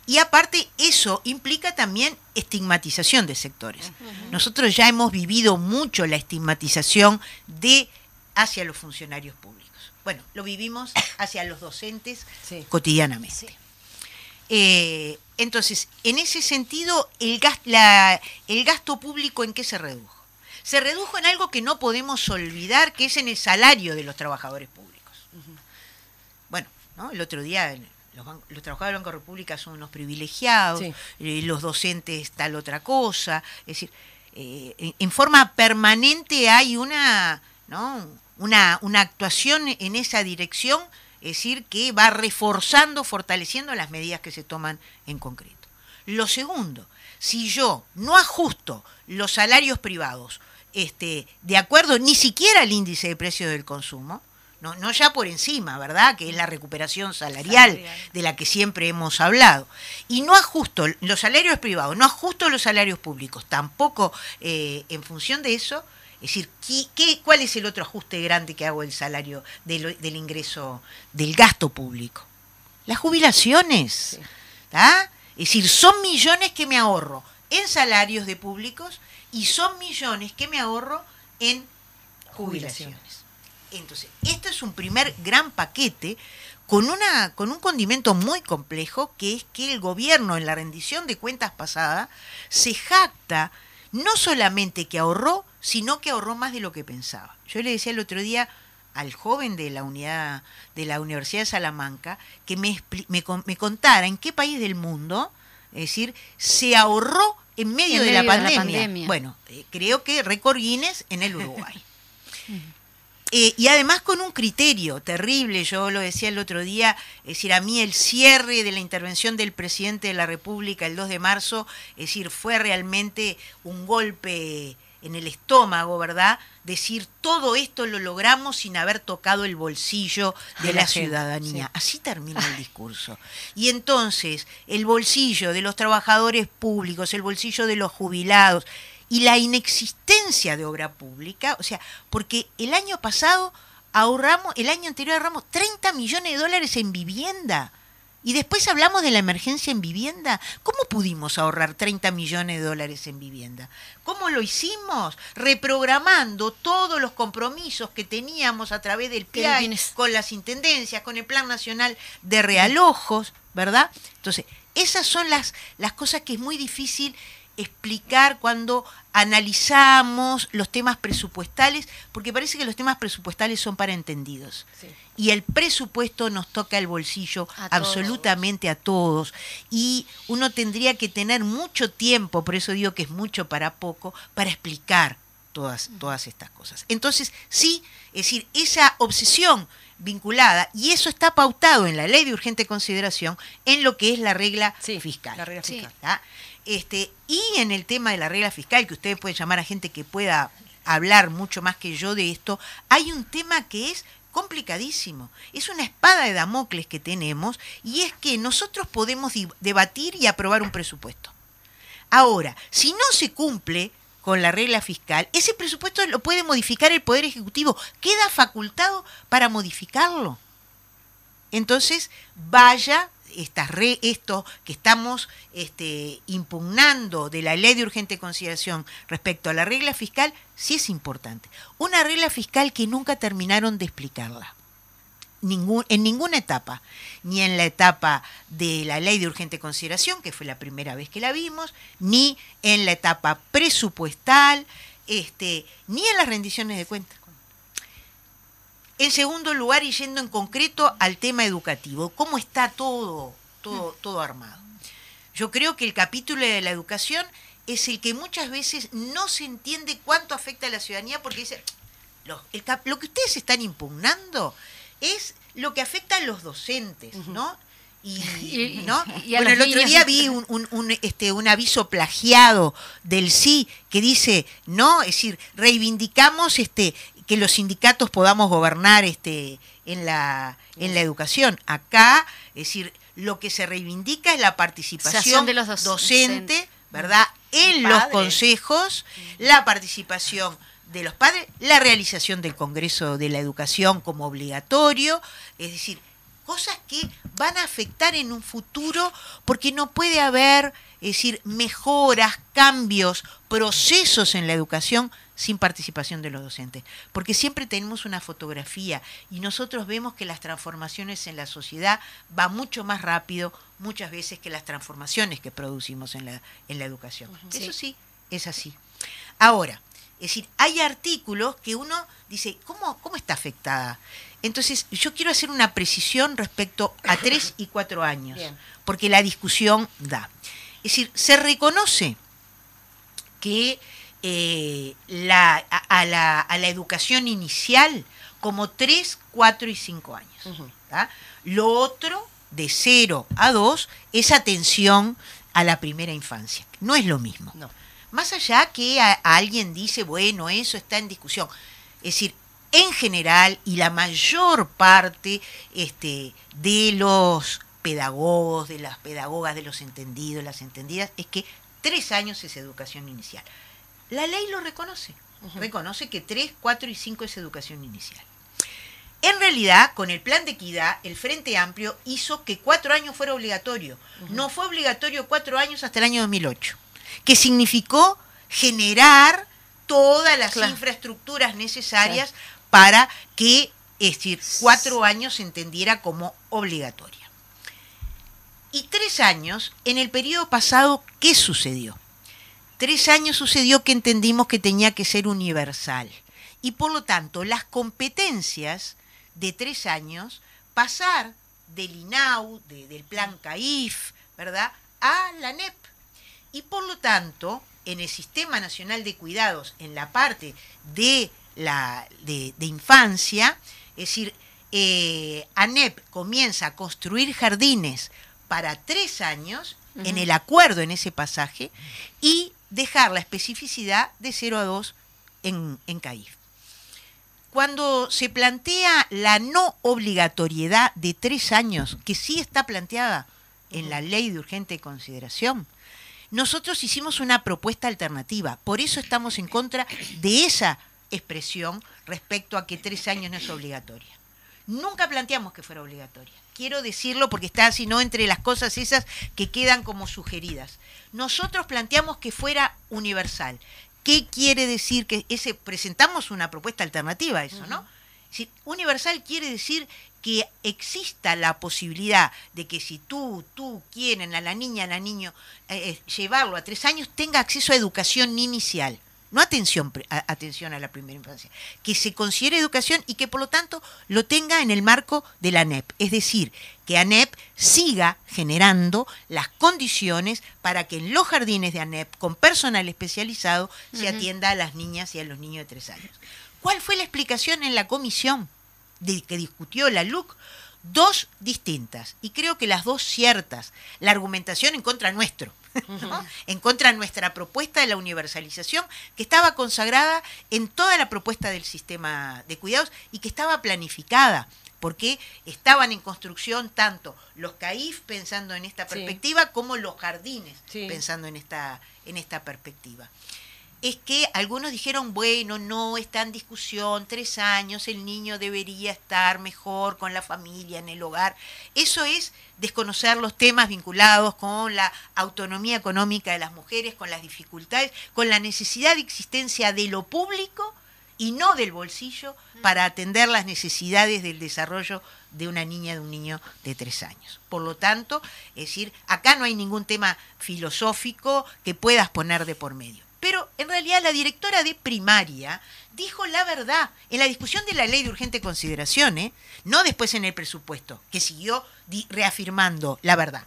Y aparte, eso implica también estigmatización de sectores. Nosotros ya hemos vivido mucho la estigmatización de hacia los funcionarios públicos. Bueno, lo vivimos hacia los docentes Sí. cotidianamente. Eh, entonces, en ese sentido, el, la- el gasto público en qué se redujo? Se redujo en algo que no podemos olvidar, que es en el salario de los trabajadores públicos. ¿No? el otro día los, trabajadores del Banco República son unos privilegiados, Sí. eh, los docentes tal otra cosa. Es decir, eh, en, en forma permanente hay una, ¿no? una, una actuación en esa dirección, es decir, que va reforzando, fortaleciendo las medidas que se toman en concreto. Lo segundo, si yo no ajusto los salarios privados este, de acuerdo ni siquiera al índice de precios del consumo, no, no ya por encima, ¿verdad? Que es la recuperación salarial, Salarial. de la que siempre hemos hablado. Y no ajusto los salarios privados, no ajusto los salarios públicos, tampoco eh, en función de eso. Es decir, ¿qué, qué- cuál es el otro ajuste grande que hago del salario, del, del ingreso, del gasto público? Las jubilaciones. ¿tá? Es decir, son millones que me ahorro en salarios de públicos y son millones que me ahorro en jubilaciones. Entonces, esto es un primer gran paquete con, una, con un condimento muy complejo, que es que el gobierno en la rendición de cuentas pasada se jacta no solamente que ahorró, sino que ahorró más de lo que pensaba. Yo le decía el otro día al joven de la unidad de la Universidad de Salamanca que me, me, con- me contara en qué país del mundo, es decir, se ahorró en medio, En de, la pandemia. Bueno, eh, creo que récord Guinness en el Uruguay. Eh, y además con un criterio terrible, yo lo decía el otro día, es decir, a mí el cierre de la intervención del presidente de la República el 2 de marzo, es decir, fue realmente un golpe en el estómago, ¿verdad? Decir, todo esto lo logramos sin haber tocado el bolsillo de, De la, la gente, ciudadanía. sí. Así termina el discurso. Y entonces, el bolsillo de los trabajadores públicos, el bolsillo de los jubilados y la inexistencia de obra pública, o sea, porque el año pasado ahorramos, el año anterior ahorramos 30 millones de dólares en vivienda. Y después hablamos de la emergencia en vivienda. ¿Cómo pudimos ahorrar 30 millones de dólares en vivienda? ¿Cómo lo hicimos? Reprogramando todos los compromisos que teníamos a través del PIAI, con las intendencias, con el Plan Nacional de Realojos, ¿verdad? Entonces, esas son las, las cosas que es muy difícil explicar cuando analizamos los temas presupuestales, porque parece que los temas presupuestales son para entendidos. Sí. Y el presupuesto nos toca el bolsillo A todos. absolutamente a todos. Y uno tendría que tener mucho tiempo, por eso digo que es mucho para poco, para explicar todas, todas estas cosas. Entonces, sí, es decir, esa obsesión vinculada, y eso está pautado en la ley de urgente consideración, en lo que es la regla Sí, fiscal. la regla fiscal. ¿tá? Este, y en el tema de la regla fiscal, que ustedes pueden llamar a gente que pueda hablar mucho más que yo de esto, hay un tema que es complicadísimo. Es una espada de Damocles que tenemos y es que nosotros podemos debatir y aprobar un presupuesto. Ahora, si no se cumple con la regla fiscal, ese presupuesto lo puede modificar el Poder Ejecutivo. Queda facultado para modificarlo. Entonces, vaya estas re- esto que estamos este, impugnando de la ley de urgente consideración respecto a la regla fiscal, sí es importante. Una regla fiscal que nunca terminaron de explicarla. Ningún, en ninguna etapa, ni en la etapa de la ley de urgente consideración, que fue la primera vez que la vimos, ni en la etapa presupuestal, este, ni en las rendiciones de cuentas. En segundo lugar, y yendo en concreto al tema educativo, ¿cómo está todo, todo, todo armado? Yo creo que el capítulo de la educación es el que muchas veces no se entiende cuánto afecta a la ciudadanía porque dice, lo, el cap- lo que ustedes están impugnando es lo que afecta a los docentes, ¿no? Y, Y- ¿no? y bueno, el otro niños. día vi un, un- un, este, un aviso plagiado del sí que dice, no, es decir, reivindicamos este, que los sindicatos podamos gobernar este, en, la, en la educación. Acá, es decir, lo que se reivindica es la participación de los doc- docente, ¿verdad? En los Padres. consejos, la participación de los padres, la realización del Congreso de la Educación como obligatorio, es decir, cosas que van a afectar en un futuro porque no puede haber, es decir, mejoras, cambios, procesos en la educación sin participación de los docentes. Porque siempre tenemos una fotografía y nosotros vemos que las transformaciones en la sociedad van mucho más rápido muchas veces que las transformaciones que producimos en la, en la educación. Eso sí, es así. Ahora, es decir, hay artículos que uno dice, ¿cómo, cómo está afectada? Entonces, yo quiero hacer una precisión respecto a tres y cuatro años, Bien. porque la discusión da. Es decir, se reconoce que eh, la, a, a la, a la educación inicial como 3, 4 y 5 años. Lo otro, de 0 a 2, es atención a la primera infancia. No es lo mismo. No. Más allá que a- a alguien dice, bueno, eso está en discusión. Es decir, en general y la mayor parte este, de los pedagogos, de las pedagogas, de los entendidos, las entendidas, es que tres años es educación inicial. La ley lo reconoce. Reconoce que tres, cuatro y cinco es educación inicial. En realidad, con el plan de equidad, el Frente Amplio hizo que cuatro años fuera obligatorio. No fue obligatorio cuatro años hasta el año 2008, que significó generar todas las Claro. infraestructuras necesarias para que, es decir, cuatro años se entendiera como obligatoria. Y tres años, en el periodo pasado, ¿qué sucedió? Tres años sucedió que entendimos que tenía que ser universal. Y por lo tanto, las competencias de tres años, pasar del INAU, de- del plan CAIF, ¿verdad?, a la NEP. Y por lo tanto, en el Sistema Nacional de Cuidados, en la parte de, la, de, de infancia, es decir, eh, ANEP comienza a construir jardines para tres años, en el acuerdo en ese pasaje, y dejar la especificidad de 0 a 2 en, en CAIF. Cuando se plantea la no obligatoriedad de tres años, que sí está planteada en la ley de urgente consideración, nosotros hicimos una propuesta alternativa. Por eso estamos en contra de esa expresión respecto a que tres años no es obligatoria. Nunca planteamos que fuera obligatoria. Quiero decirlo porque está así, no entre las cosas esas que quedan como sugeridas. Nosotros planteamos que fuera universal. ¿Qué quiere decir que ese presentamos una propuesta alternativa a eso, no? Si universal quiere decir que exista la posibilidad de que si tú, tú quieren a la niña, a la niño, eh, eh, llevarlo a tres años, tenga acceso a educación inicial. No atención, a- atención a la primera infancia. Que se considere educación y que por lo tanto lo tenga en el marco de la ANEP. Es decir, que ANEP siga generando las condiciones para que en los jardines de ANEP, con personal especializado, se atienda a las niñas y a los niños de tres años. ¿Cuál fue la explicación en la comisión de que discutió la LUC? Dos distintas, y creo que las dos ciertas. La argumentación en contra nuestro, ¿no? en contra de nuestra propuesta de la universalización, que estaba consagrada en toda la propuesta del sistema de cuidados y que estaba planificada, porque estaban en construcción tanto los CAIF pensando en esta Sí. perspectiva como los jardines Sí. pensando en esta, en esta perspectiva es que algunos dijeron, bueno, no está en discusión, tres años, el niño debería estar mejor con la familia, en el hogar. Eso es desconocer los temas vinculados con la autonomía económica de las mujeres, con las dificultades, con la necesidad de existencia de lo público y no del bolsillo para atender las necesidades del desarrollo de una niña, de un niño de tres años. Por lo tanto, es decir, acá no hay ningún tema filosófico que puedas poner de por medio. Pero en realidad la directora de primaria dijo la verdad en la discusión de la ley de urgente consideración, ¿eh? no después en el presupuesto, que siguió reafirmando la verdad.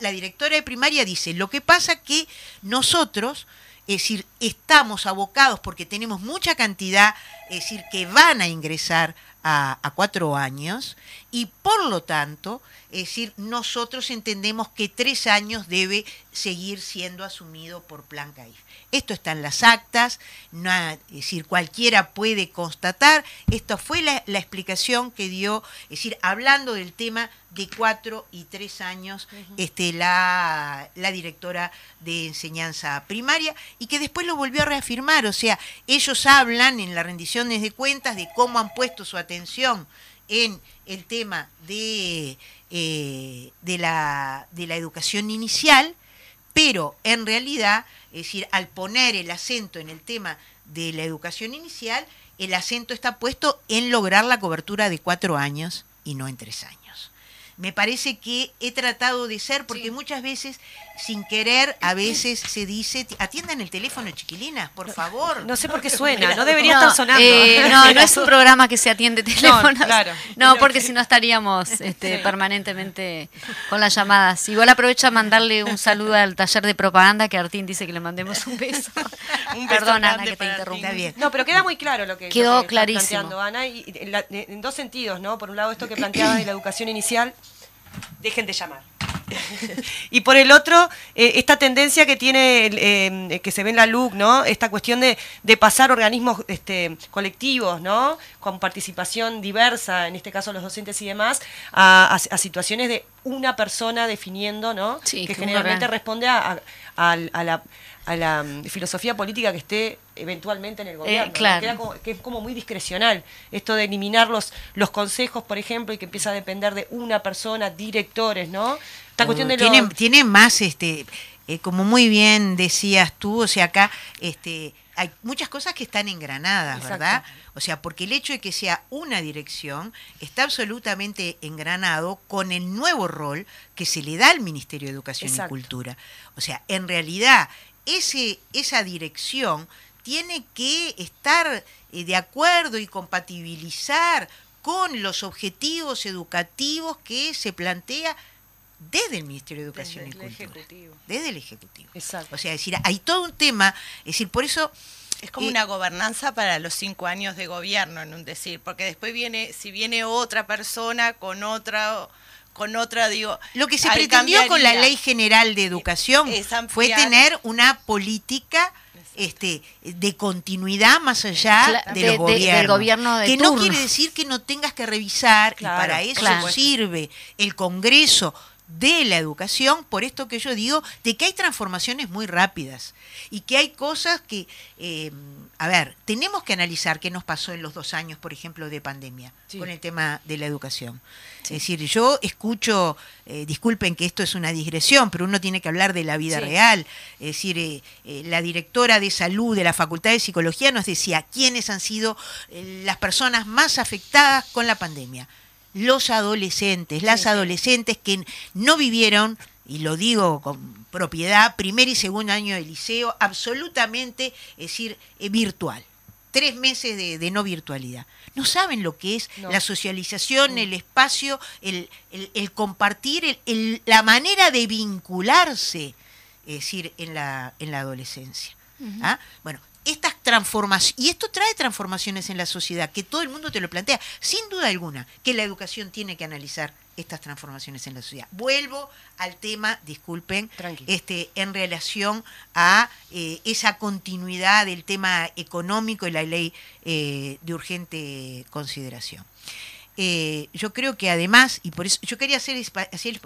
La directora de primaria dice, lo que pasa que nosotros, es decir, estamos abocados porque tenemos mucha cantidad, es decir, que van a ingresar a, a cuatro años y por lo tanto, es decir, nosotros entendemos que tres años debe seguir siendo asumido por Plan CAIF. Esto está en las actas, no, es decir, cualquiera puede constatar. Esta fue la, la explicación que dio, es decir, hablando del tema de cuatro y tres años, este, la, la directora de enseñanza primaria, y que después lo volvió a reafirmar. O sea, ellos hablan en las rendiciones de cuentas de cómo han puesto su atención en el tema de, eh, de, la, de la educación inicial, pero en realidad, es decir, al poner el acento en el tema de la educación inicial, el acento está puesto en lograr la cobertura de cuatro años y no en tres años. Me parece que he tratado de ser, porque muchas veces, sin querer, a veces se dice, atiendan el teléfono, chiquilinas, por favor. No sé por qué suena, no debería No, estar sonando. eh, no, no es un programa que se atiende teléfonos. claro. No, porque si no estaríamos este, permanentemente con las llamadas. Igual aprovecho a mandarle un saludo al taller de propaganda que Artín dice que le mandemos un beso. Un beso Perdona, Ana, que te interrumpa. Bien. No, pero queda muy claro lo que, Quedó lo que está clarísimo. planteando Ana, y, y en, la- en dos sentidos, ¿no? Por un lado, esto que planteaba de la educación inicial, dejen de llamar. y por el otro, eh, esta tendencia que tiene, eh, que se ve en la LUC, ¿no? Esta cuestión de, de pasar organismos este, colectivos, ¿no? Con participación diversa, en este caso los docentes y demás, a, a- a situaciones de una persona definiendo, ¿no? Sí, que generalmente responde a, a la, a la, mm, filosofía política que esté eventualmente en el gobierno. ¿no? claro. Como- que es como muy discrecional. Esto de eliminar los, los consejos, por ejemplo, y que empieza a depender de una persona, directores, ¿no? Esta cuestión de tiene, lo- tiene más, este, eh, como muy bien decías tú, o sea, acá este, hay muchas cosas que están engranadas, Exacto. ¿verdad? O sea, porque el hecho de que sea una dirección está absolutamente engranado con el nuevo rol que se le da al Ministerio de Educación Exacto. y Cultura. O sea, en realidad, ese, esa dirección tiene que estar eh, de acuerdo y compatibilizar con los objetivos educativos que se plantea desde el Ministerio de Educación Desde y el Cultura. Ejecutivo. Desde el Ejecutivo. Exacto. O sea, es decir, hay todo un tema, es decir, por eso... Es como eh, una gobernanza para los cinco años de gobierno, en un decir, porque después viene, si viene otra persona con otra, con otra, digo, Lo que se pretendió con la. Ley General de Educación Es ampliar- fue tener una política este, de continuidad más allá de, los de- gobiernos. del gobierno de que no quiere decir que no tengas que revisar, Claro, y para eso claro. sirve el Congreso de la educación, por esto que yo digo, de que hay transformaciones muy rápidas y que hay cosas que, eh, a ver, tenemos que analizar qué nos pasó en los dos años, por ejemplo, de pandemia, Sí. con el tema de la educación. Es decir, yo escucho, eh, disculpen que esto es una digresión, pero uno tiene que hablar de la vida Sí. real. Es decir, eh, eh, la directora de salud de la Facultad de Psicología nos decía quiénes han sido las personas más afectadas con la pandemia. Los adolescentes, las adolescentes que no vivieron, y lo digo con propiedad, primer y segundo año de liceo, absolutamente, es decir, eh, virtual tres meses de, de no virtualidad. No saben lo que es No. la socialización, el espacio, el, el- el compartir, el- el- la manera de vincularse, es decir, en la, en la adolescencia. ¿Ah? Bueno, estas transformaciones, y esto trae transformaciones en la sociedad, que todo el mundo te lo plantea, sin duda alguna, que la educación tiene que analizar estas transformaciones en la sociedad. Vuelvo al tema, disculpen, este, en relación a eh, esa continuidad del tema económico y la ley eh, de urgente consideración. Eh, yo creo que además, y por eso yo quería hacer, hacer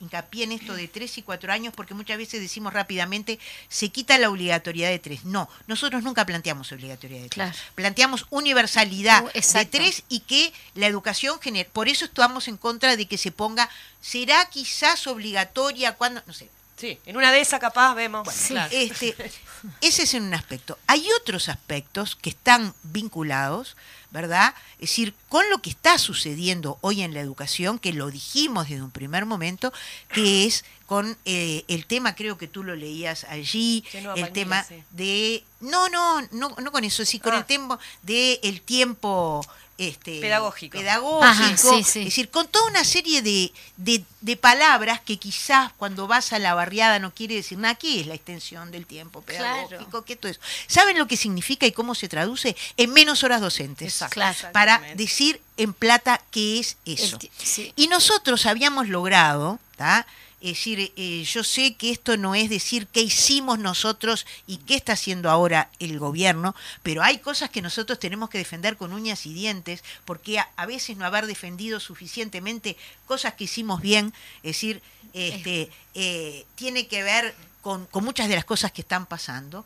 hincapié en esto de tres y cuatro años, porque muchas veces decimos rápidamente, se quita la obligatoriedad de tres. No, nosotros nunca planteamos obligatoriedad de tres. Claro. Planteamos universalidad Uh, de tres y que la educación genere. Por eso estamos en contra de que se ponga, será quizás obligatoria cuando, no sé, Sí, en una de esas capaz vemos. Bueno, Sí. claro. este, ese es un aspecto. Hay otros aspectos que están vinculados, ¿verdad? Es decir, con lo que está sucediendo hoy en la educación, que lo dijimos desde un primer momento, que es con eh, el tema, creo que tú lo leías allí, Sí, el Palmira, tema sí. de... No, no, no, no con eso, sí, con Ah. el tema de el tiempo este, Pedagógico. pedagógico, Ajá, sí, sí. es decir, con toda una serie de, de- de palabras que quizás cuando vas a la barriada no quiere decir nada. ¿Qué es la extensión del tiempo pedagógico? Claro. ¿Qué todo eso? ¿Saben lo que significa y cómo se traduce? En menos horas docentes. Exacto. Claro. Para decir en plata qué es eso. El ti- sí. Y nosotros habíamos logrado, ¿tá? Es decir, eh, yo sé que esto no es decir qué hicimos nosotros y qué está haciendo ahora el gobierno, pero hay cosas que nosotros tenemos que defender con uñas y dientes, porque a, a veces no haber defendido suficientemente cosas que hicimos bien, es decir, este, eh, tiene que ver con, con muchas de las cosas que están pasando.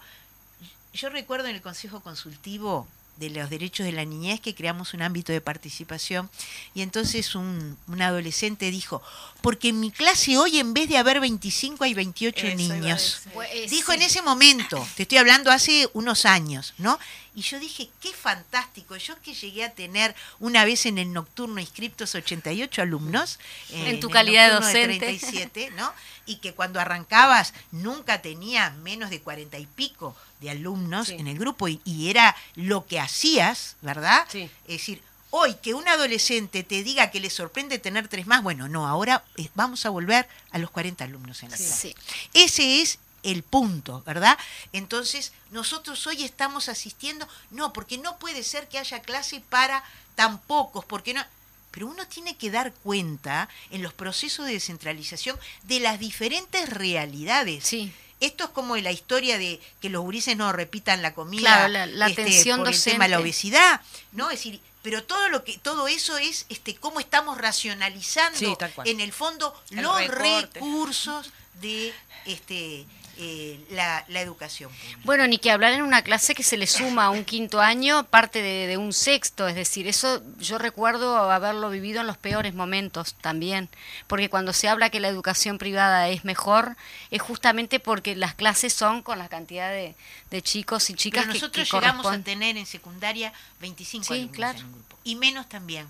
Yo recuerdo en el Consejo Consultivo de los Derechos de la Niñez que creamos un ámbito de participación y entonces un, un adolescente dijo, porque en mi clase hoy en vez de haber 25 hay 28 Eso iba a niños. Pues, Dijo sí. en ese momento, te estoy hablando hace unos años, ¿no? Y yo dije, qué fantástico. Yo que llegué a tener una vez en el nocturno inscriptos 88 alumnos. eh, En tu el calidad de docente. 37, ¿no? Y que cuando arrancabas nunca tenía menos de 40 y pico de alumnos Sí. en el grupo y, y era lo que hacías, ¿verdad? Sí. Es decir, hoy que un adolescente te diga que le sorprende tener tres más, bueno, no, ahora eh, vamos a volver a los 40 alumnos en la clase. Sí. Ese es el punto, ¿verdad? Entonces, nosotros hoy estamos asistiendo, no, porque no puede ser que haya clase para tan pocos, porque no... Pero uno tiene que dar cuenta en los procesos de descentralización de las diferentes realidades. Sí. Esto es como la historia de que los gurises no repitan la comida Claro, la- la este, atención por el tema de la docente. obesidad, ¿no? Es decir, pero todo lo que todo eso es este cómo estamos racionalizando Sí, en el fondo El los recorte. recursos de este eh, la, la educación pública. Bueno, ni que hablar en una clase que se le suma a un quinto año parte de, de un sexto, es decir, eso yo recuerdo haberlo vivido en los peores momentos también, porque cuando se habla que la educación privada es mejor, es justamente porque las clases son con la cantidad de, de chicos y chicas Pero que- nosotros que, llegamos a tener en secundaria 25 Sí, alumnos claro. en un grupo y menos también.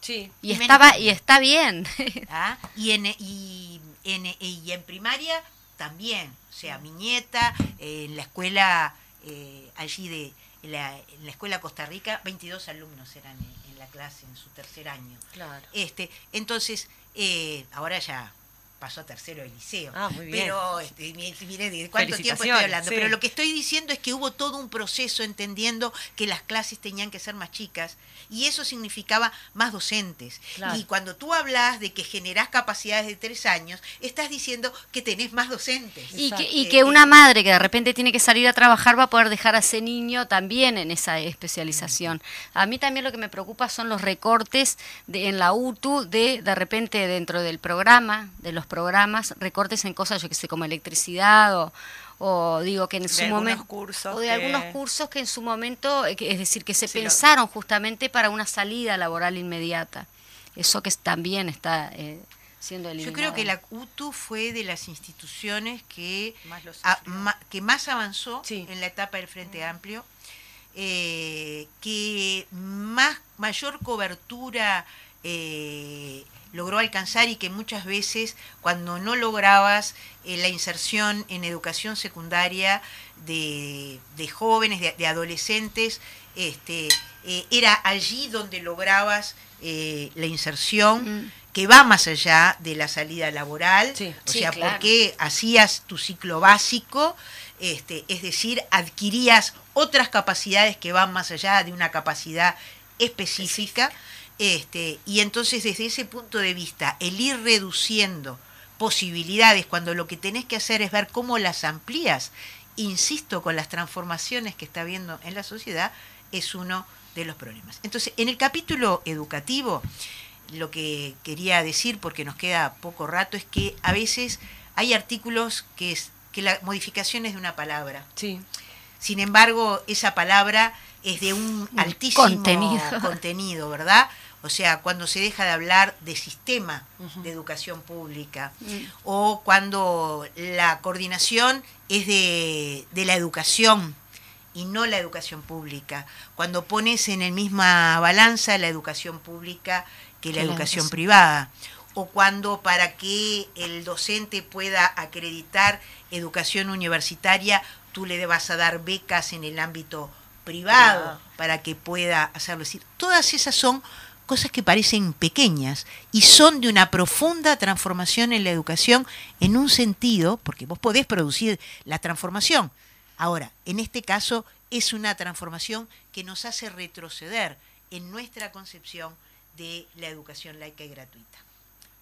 Sí. Y estaba también. y está bien. ¿ah? Y, en, y, en, y en primaria también. O sea, mi nieta eh, en la escuela eh, allí de en la, en la escuela Costa Rica, 22 alumnos eran en, en la clase en su tercer año. Claro. Este, entonces, eh, ahora ya pasó a tercero del liceo. Ah, muy bien. Pero, este, mi- mire de cuánto tiempo estoy hablando. sí. Pero lo que estoy diciendo es que hubo todo un proceso entendiendo que las clases tenían que ser más chicas y eso significaba más docentes. Claro. Y cuando tú hablas de que generás capacidades de tres años, estás diciendo que tenés más docentes. Y que, y que una madre que de repente tiene que salir a trabajar va a poder dejar a ese niño también en esa especialización. A mí también lo que me preocupa son los recortes de, en la UTU de de repente dentro del programa, de los programas, recortes en cosas, yo que sé, como electricidad o, o digo que en su algunos momento cursos o de que- algunos cursos que en su momento eh, es decir que se Sí, lo- pensaron justamente para una salida laboral inmediata eso que también está eh, siendo Yo eliminado creo que la UTU fue de las instituciones que Más lo a- sufrió. ma- que más avanzó Sí. en la etapa del Frente Amplio, eh, que más mayor cobertura eh, logró alcanzar y que muchas veces cuando no lograbas eh, la inserción en educación secundaria de, de jóvenes, de, de adolescentes, este, eh, era allí donde lograbas eh, la inserción Mm. que va más allá de la salida laboral, Sí. o Sí, sea, claro. porque hacías tu ciclo básico, este, es decir, adquirías otras capacidades que van más allá de una capacidad específica, este, y entonces desde ese punto de vista, el ir reduciendo posibilidades cuando lo que tenés que hacer es ver cómo las amplías, insisto, con las transformaciones que está habiendo en la sociedad, es uno de los problemas. Entonces, en el capítulo educativo, lo que quería decir, porque nos queda poco rato, es que a veces hay artículos que, es, que la modificación es de una palabra. Sí. Sin embargo, esa palabra es de un altísimo contenido. contenido, ¿verdad? O sea, cuando se deja de hablar de sistema de educación pública Mm. o cuando la coordinación es de, de la educación y no la educación pública. Cuando pones en el misma balanza la educación pública que la educación educación. privada. O cuando para que el docente pueda acreditar educación universitaria, tú le vas a dar becas en el ámbito privado para que pueda hacerlo. Es decir, todas esas son cosas que parecen pequeñas y son de una profunda transformación en la educación en un sentido, porque vos podés producir la transformación. Ahora, en este caso es una transformación que nos hace retroceder en nuestra concepción de la educación laica y gratuita.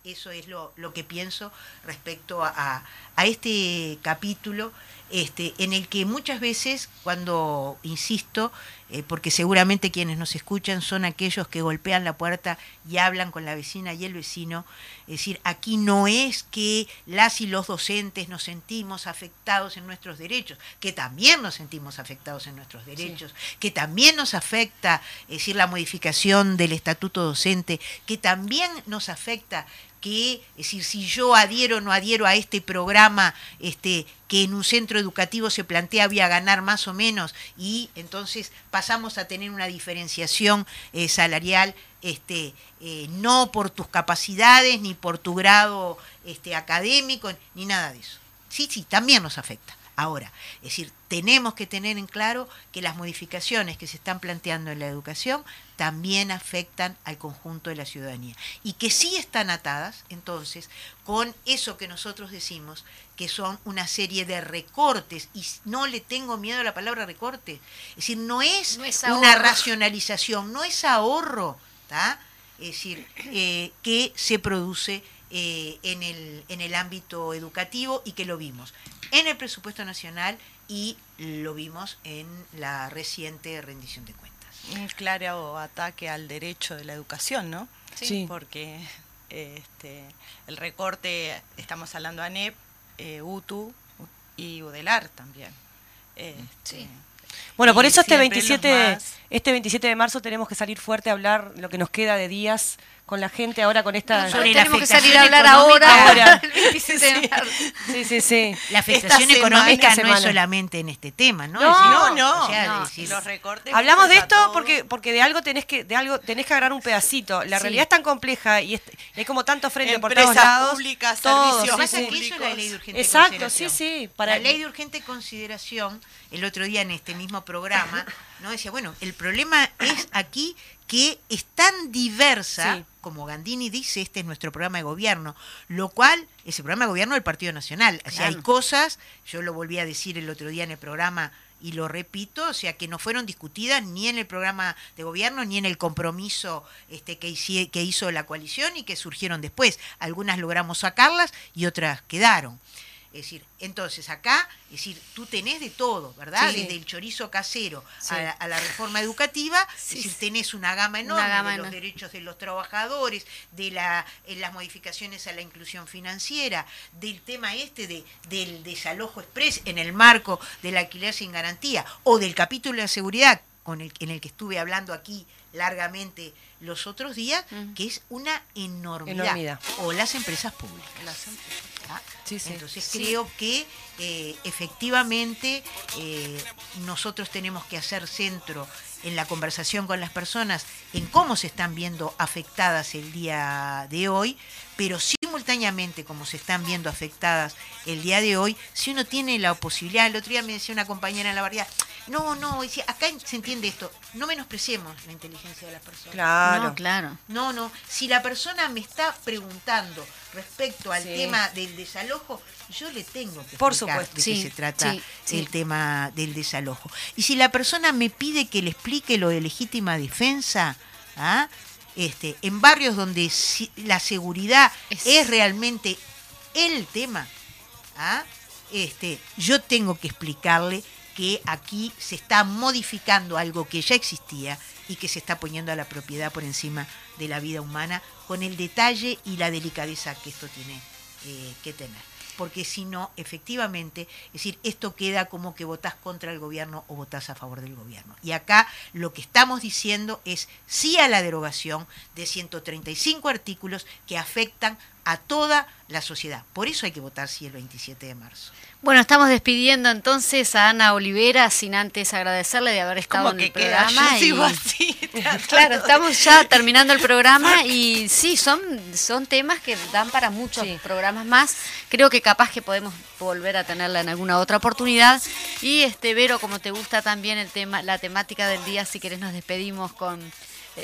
Eso es lo, lo que pienso respecto a, a este capítulo este, en el que muchas veces, cuando, insisto, eh, porque seguramente quienes nos escuchan son aquellos que golpean la puerta y hablan con la vecina y el vecino, es decir, aquí no es que las y los docentes nos sentimos afectados en nuestros derechos, que también nos sentimos afectados en nuestros derechos, que también nos afecta, es decir, la modificación del estatuto docente, que también nos afecta que, es decir, si yo adhiero o no adhiero a este programa este, que en un centro educativo se plantea voy a ganar más o menos y entonces pasamos a tener una diferenciación eh, salarial este, eh, no por tus capacidades ni por tu grado este, académico ni nada de eso. Sí, sí, también nos afecta. Ahora, es decir, tenemos que tener en claro que las modificaciones que se están planteando en la educación también afectan al conjunto de la ciudadanía y que sí están atadas entonces con eso que nosotros decimos que son una serie de recortes y no le tengo miedo a la palabra recorte, es decir, no es, No es una racionalización, no es ahorro, ¿tá? es decir, eh, que se produce eh, en, el, en el ámbito educativo y que lo vimos en el presupuesto nacional y lo vimos en la reciente rendición de cuentas. Un claro ataque al derecho de la educación, ¿no? Sí. Porque este, el recorte, estamos hablando ANEP, eh, UTU y UDELAR también. Este, Bueno, por eso este siempre los 27, más- este 27 de marzo tenemos que salir fuerte a hablar lo que nos queda de días con la gente ahora con esta... Nosotros Sobre la tenemos que salir a afectación hablar económica. ahora, Ahora. el 27 de marzo. Sí, sí, sí. La afectación económica no es solamente en este tema, ¿no? No, Es decir, no, no, o sea, no. decir, los recortes Hablamos de esto porque porque de algo tenés que de algo tenés que agarrar un pedacito. La Sí. realidad es tan compleja y, es- y hay como tanto frente por Empresas todos lados. públicas, todo, servicios sí, sí. que es la ley de urgente Exacto, sí, sí. Para La ley de urgente consideración, el otro día en este mismo programa, no decía, bueno, el problema es aquí que es tan diversa, Sí. como Gandini dice, este es nuestro programa de gobierno, lo cual es el programa de gobierno del Partido Nacional. O sea, hay cosas, yo lo volví a decir el otro día en el programa y lo repito, o sea, que no fueron discutidas ni en el programa de gobierno ni en el compromiso este, que, hici- que hizo la coalición y que surgieron después. Algunas logramos sacarlas y otras quedaron. Es decir, entonces acá, es decir, tú tenés de todo, ¿verdad? Sí. Desde el chorizo casero Sí. a, la, a la reforma educativa, Sí, es decir, tenés una gama enorme gama de los derechos de los trabajadores, de la, en las modificaciones a la inclusión financiera, del tema este de, del desalojo express en el marco del alquiler sin garantía, o del capítulo de la seguridad con el, en el que estuve hablando aquí largamente los otros días, que es una enormidad. Enormidad. O las empresas públicas. Sí, sí. Entonces creo que eh, efectivamente eh, nosotros tenemos que hacer centro en la conversación con las personas en cómo se están viendo afectadas el día de hoy, pero simultáneamente como se están viendo afectadas el día de hoy, si uno tiene la posibilidad, el otro día me decía una compañera en la barriada, no, no, decía, acá se entiende esto, no menospreciemos la inteligencia de las personas. Claro. No, claro. No, no. Si la persona me está preguntando respecto al Sí. tema del desalojo, yo le tengo que Por explicar supuesto. de Sí, qué se trata sí, sí. el tema del desalojo. Y si la persona me pide que le explique lo de legítima defensa, ¿ah? este, en barrios donde si- la seguridad Es- es, realmente el tema, ¿ah? este, yo tengo que explicarle que aquí se está modificando algo que ya existía y que se está poniendo a la propiedad por encima de la vida humana con el detalle y la delicadeza que esto tiene eh, que tener. Porque si no, efectivamente, es decir, esto queda como que votás contra el gobierno o votás a favor del gobierno. Y acá lo que estamos diciendo es sí a la derogación de 135 artículos que afectan a toda la sociedad. Por eso hay que votar sí el 27 de marzo. Bueno, estamos despidiendo entonces a Ana Olivera sin antes agradecerle de haber estado en el programa. yo y- sigo así, tratando Claro, estamos ya terminando el programa y sí, son, son temas que dan para muchos Sí. programas más. Creo que capaz que podemos volver a tenerla en alguna otra oportunidad. Y este Vero, como te gusta también el tema, la temática del día, si querés nos despedimos con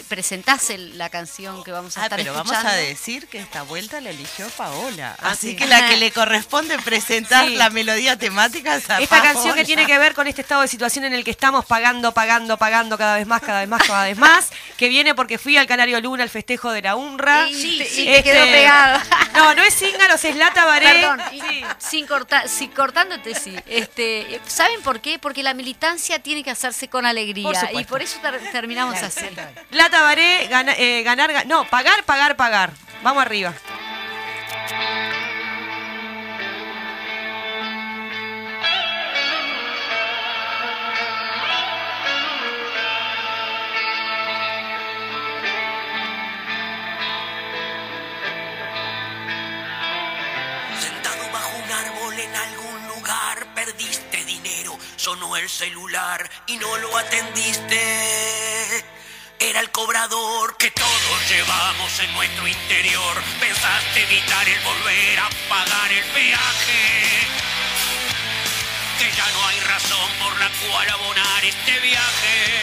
presentás el- la canción que vamos a Ah, estar pero escuchando. vamos a decir que esta vuelta la eligió Paola. Ah, Así sí. que la que le corresponde presentar Sí. la melodía temática es a Esta Paola. canción que tiene que ver con este estado de situación en el que estamos pagando, pagando, pagando cada vez más, cada vez más, cada vez más, que viene porque fui al Canario Luna, al festejo de la UNRWA. Sí, Este, sí, te quedó pegado. No, no es Cíngaros, es Lata Baré. Perdón, Sí. sin, cortar, sin cortándote, sí. Este, ¿Saben por qué? Porque la militancia tiene que hacerse con alegría. Por y por eso ter- terminamos así. Lata Baré, gana- eh, ganar, ga- no, pagar, pagar, pagar. Vamos arriba. Sentado bajo un árbol en algún lugar, perdiste dinero, sonó el celular y no lo atendiste. Era el cobrador que todos llevamos en nuestro interior. Pensaste evitar el volver a pagar el peaje. Que ya no hay razón por la cual abonar este viaje.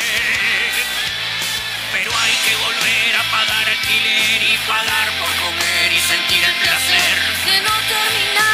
Pero hay que volver a pagar alquiler y pagar por comer y sentir el placer de no terminar.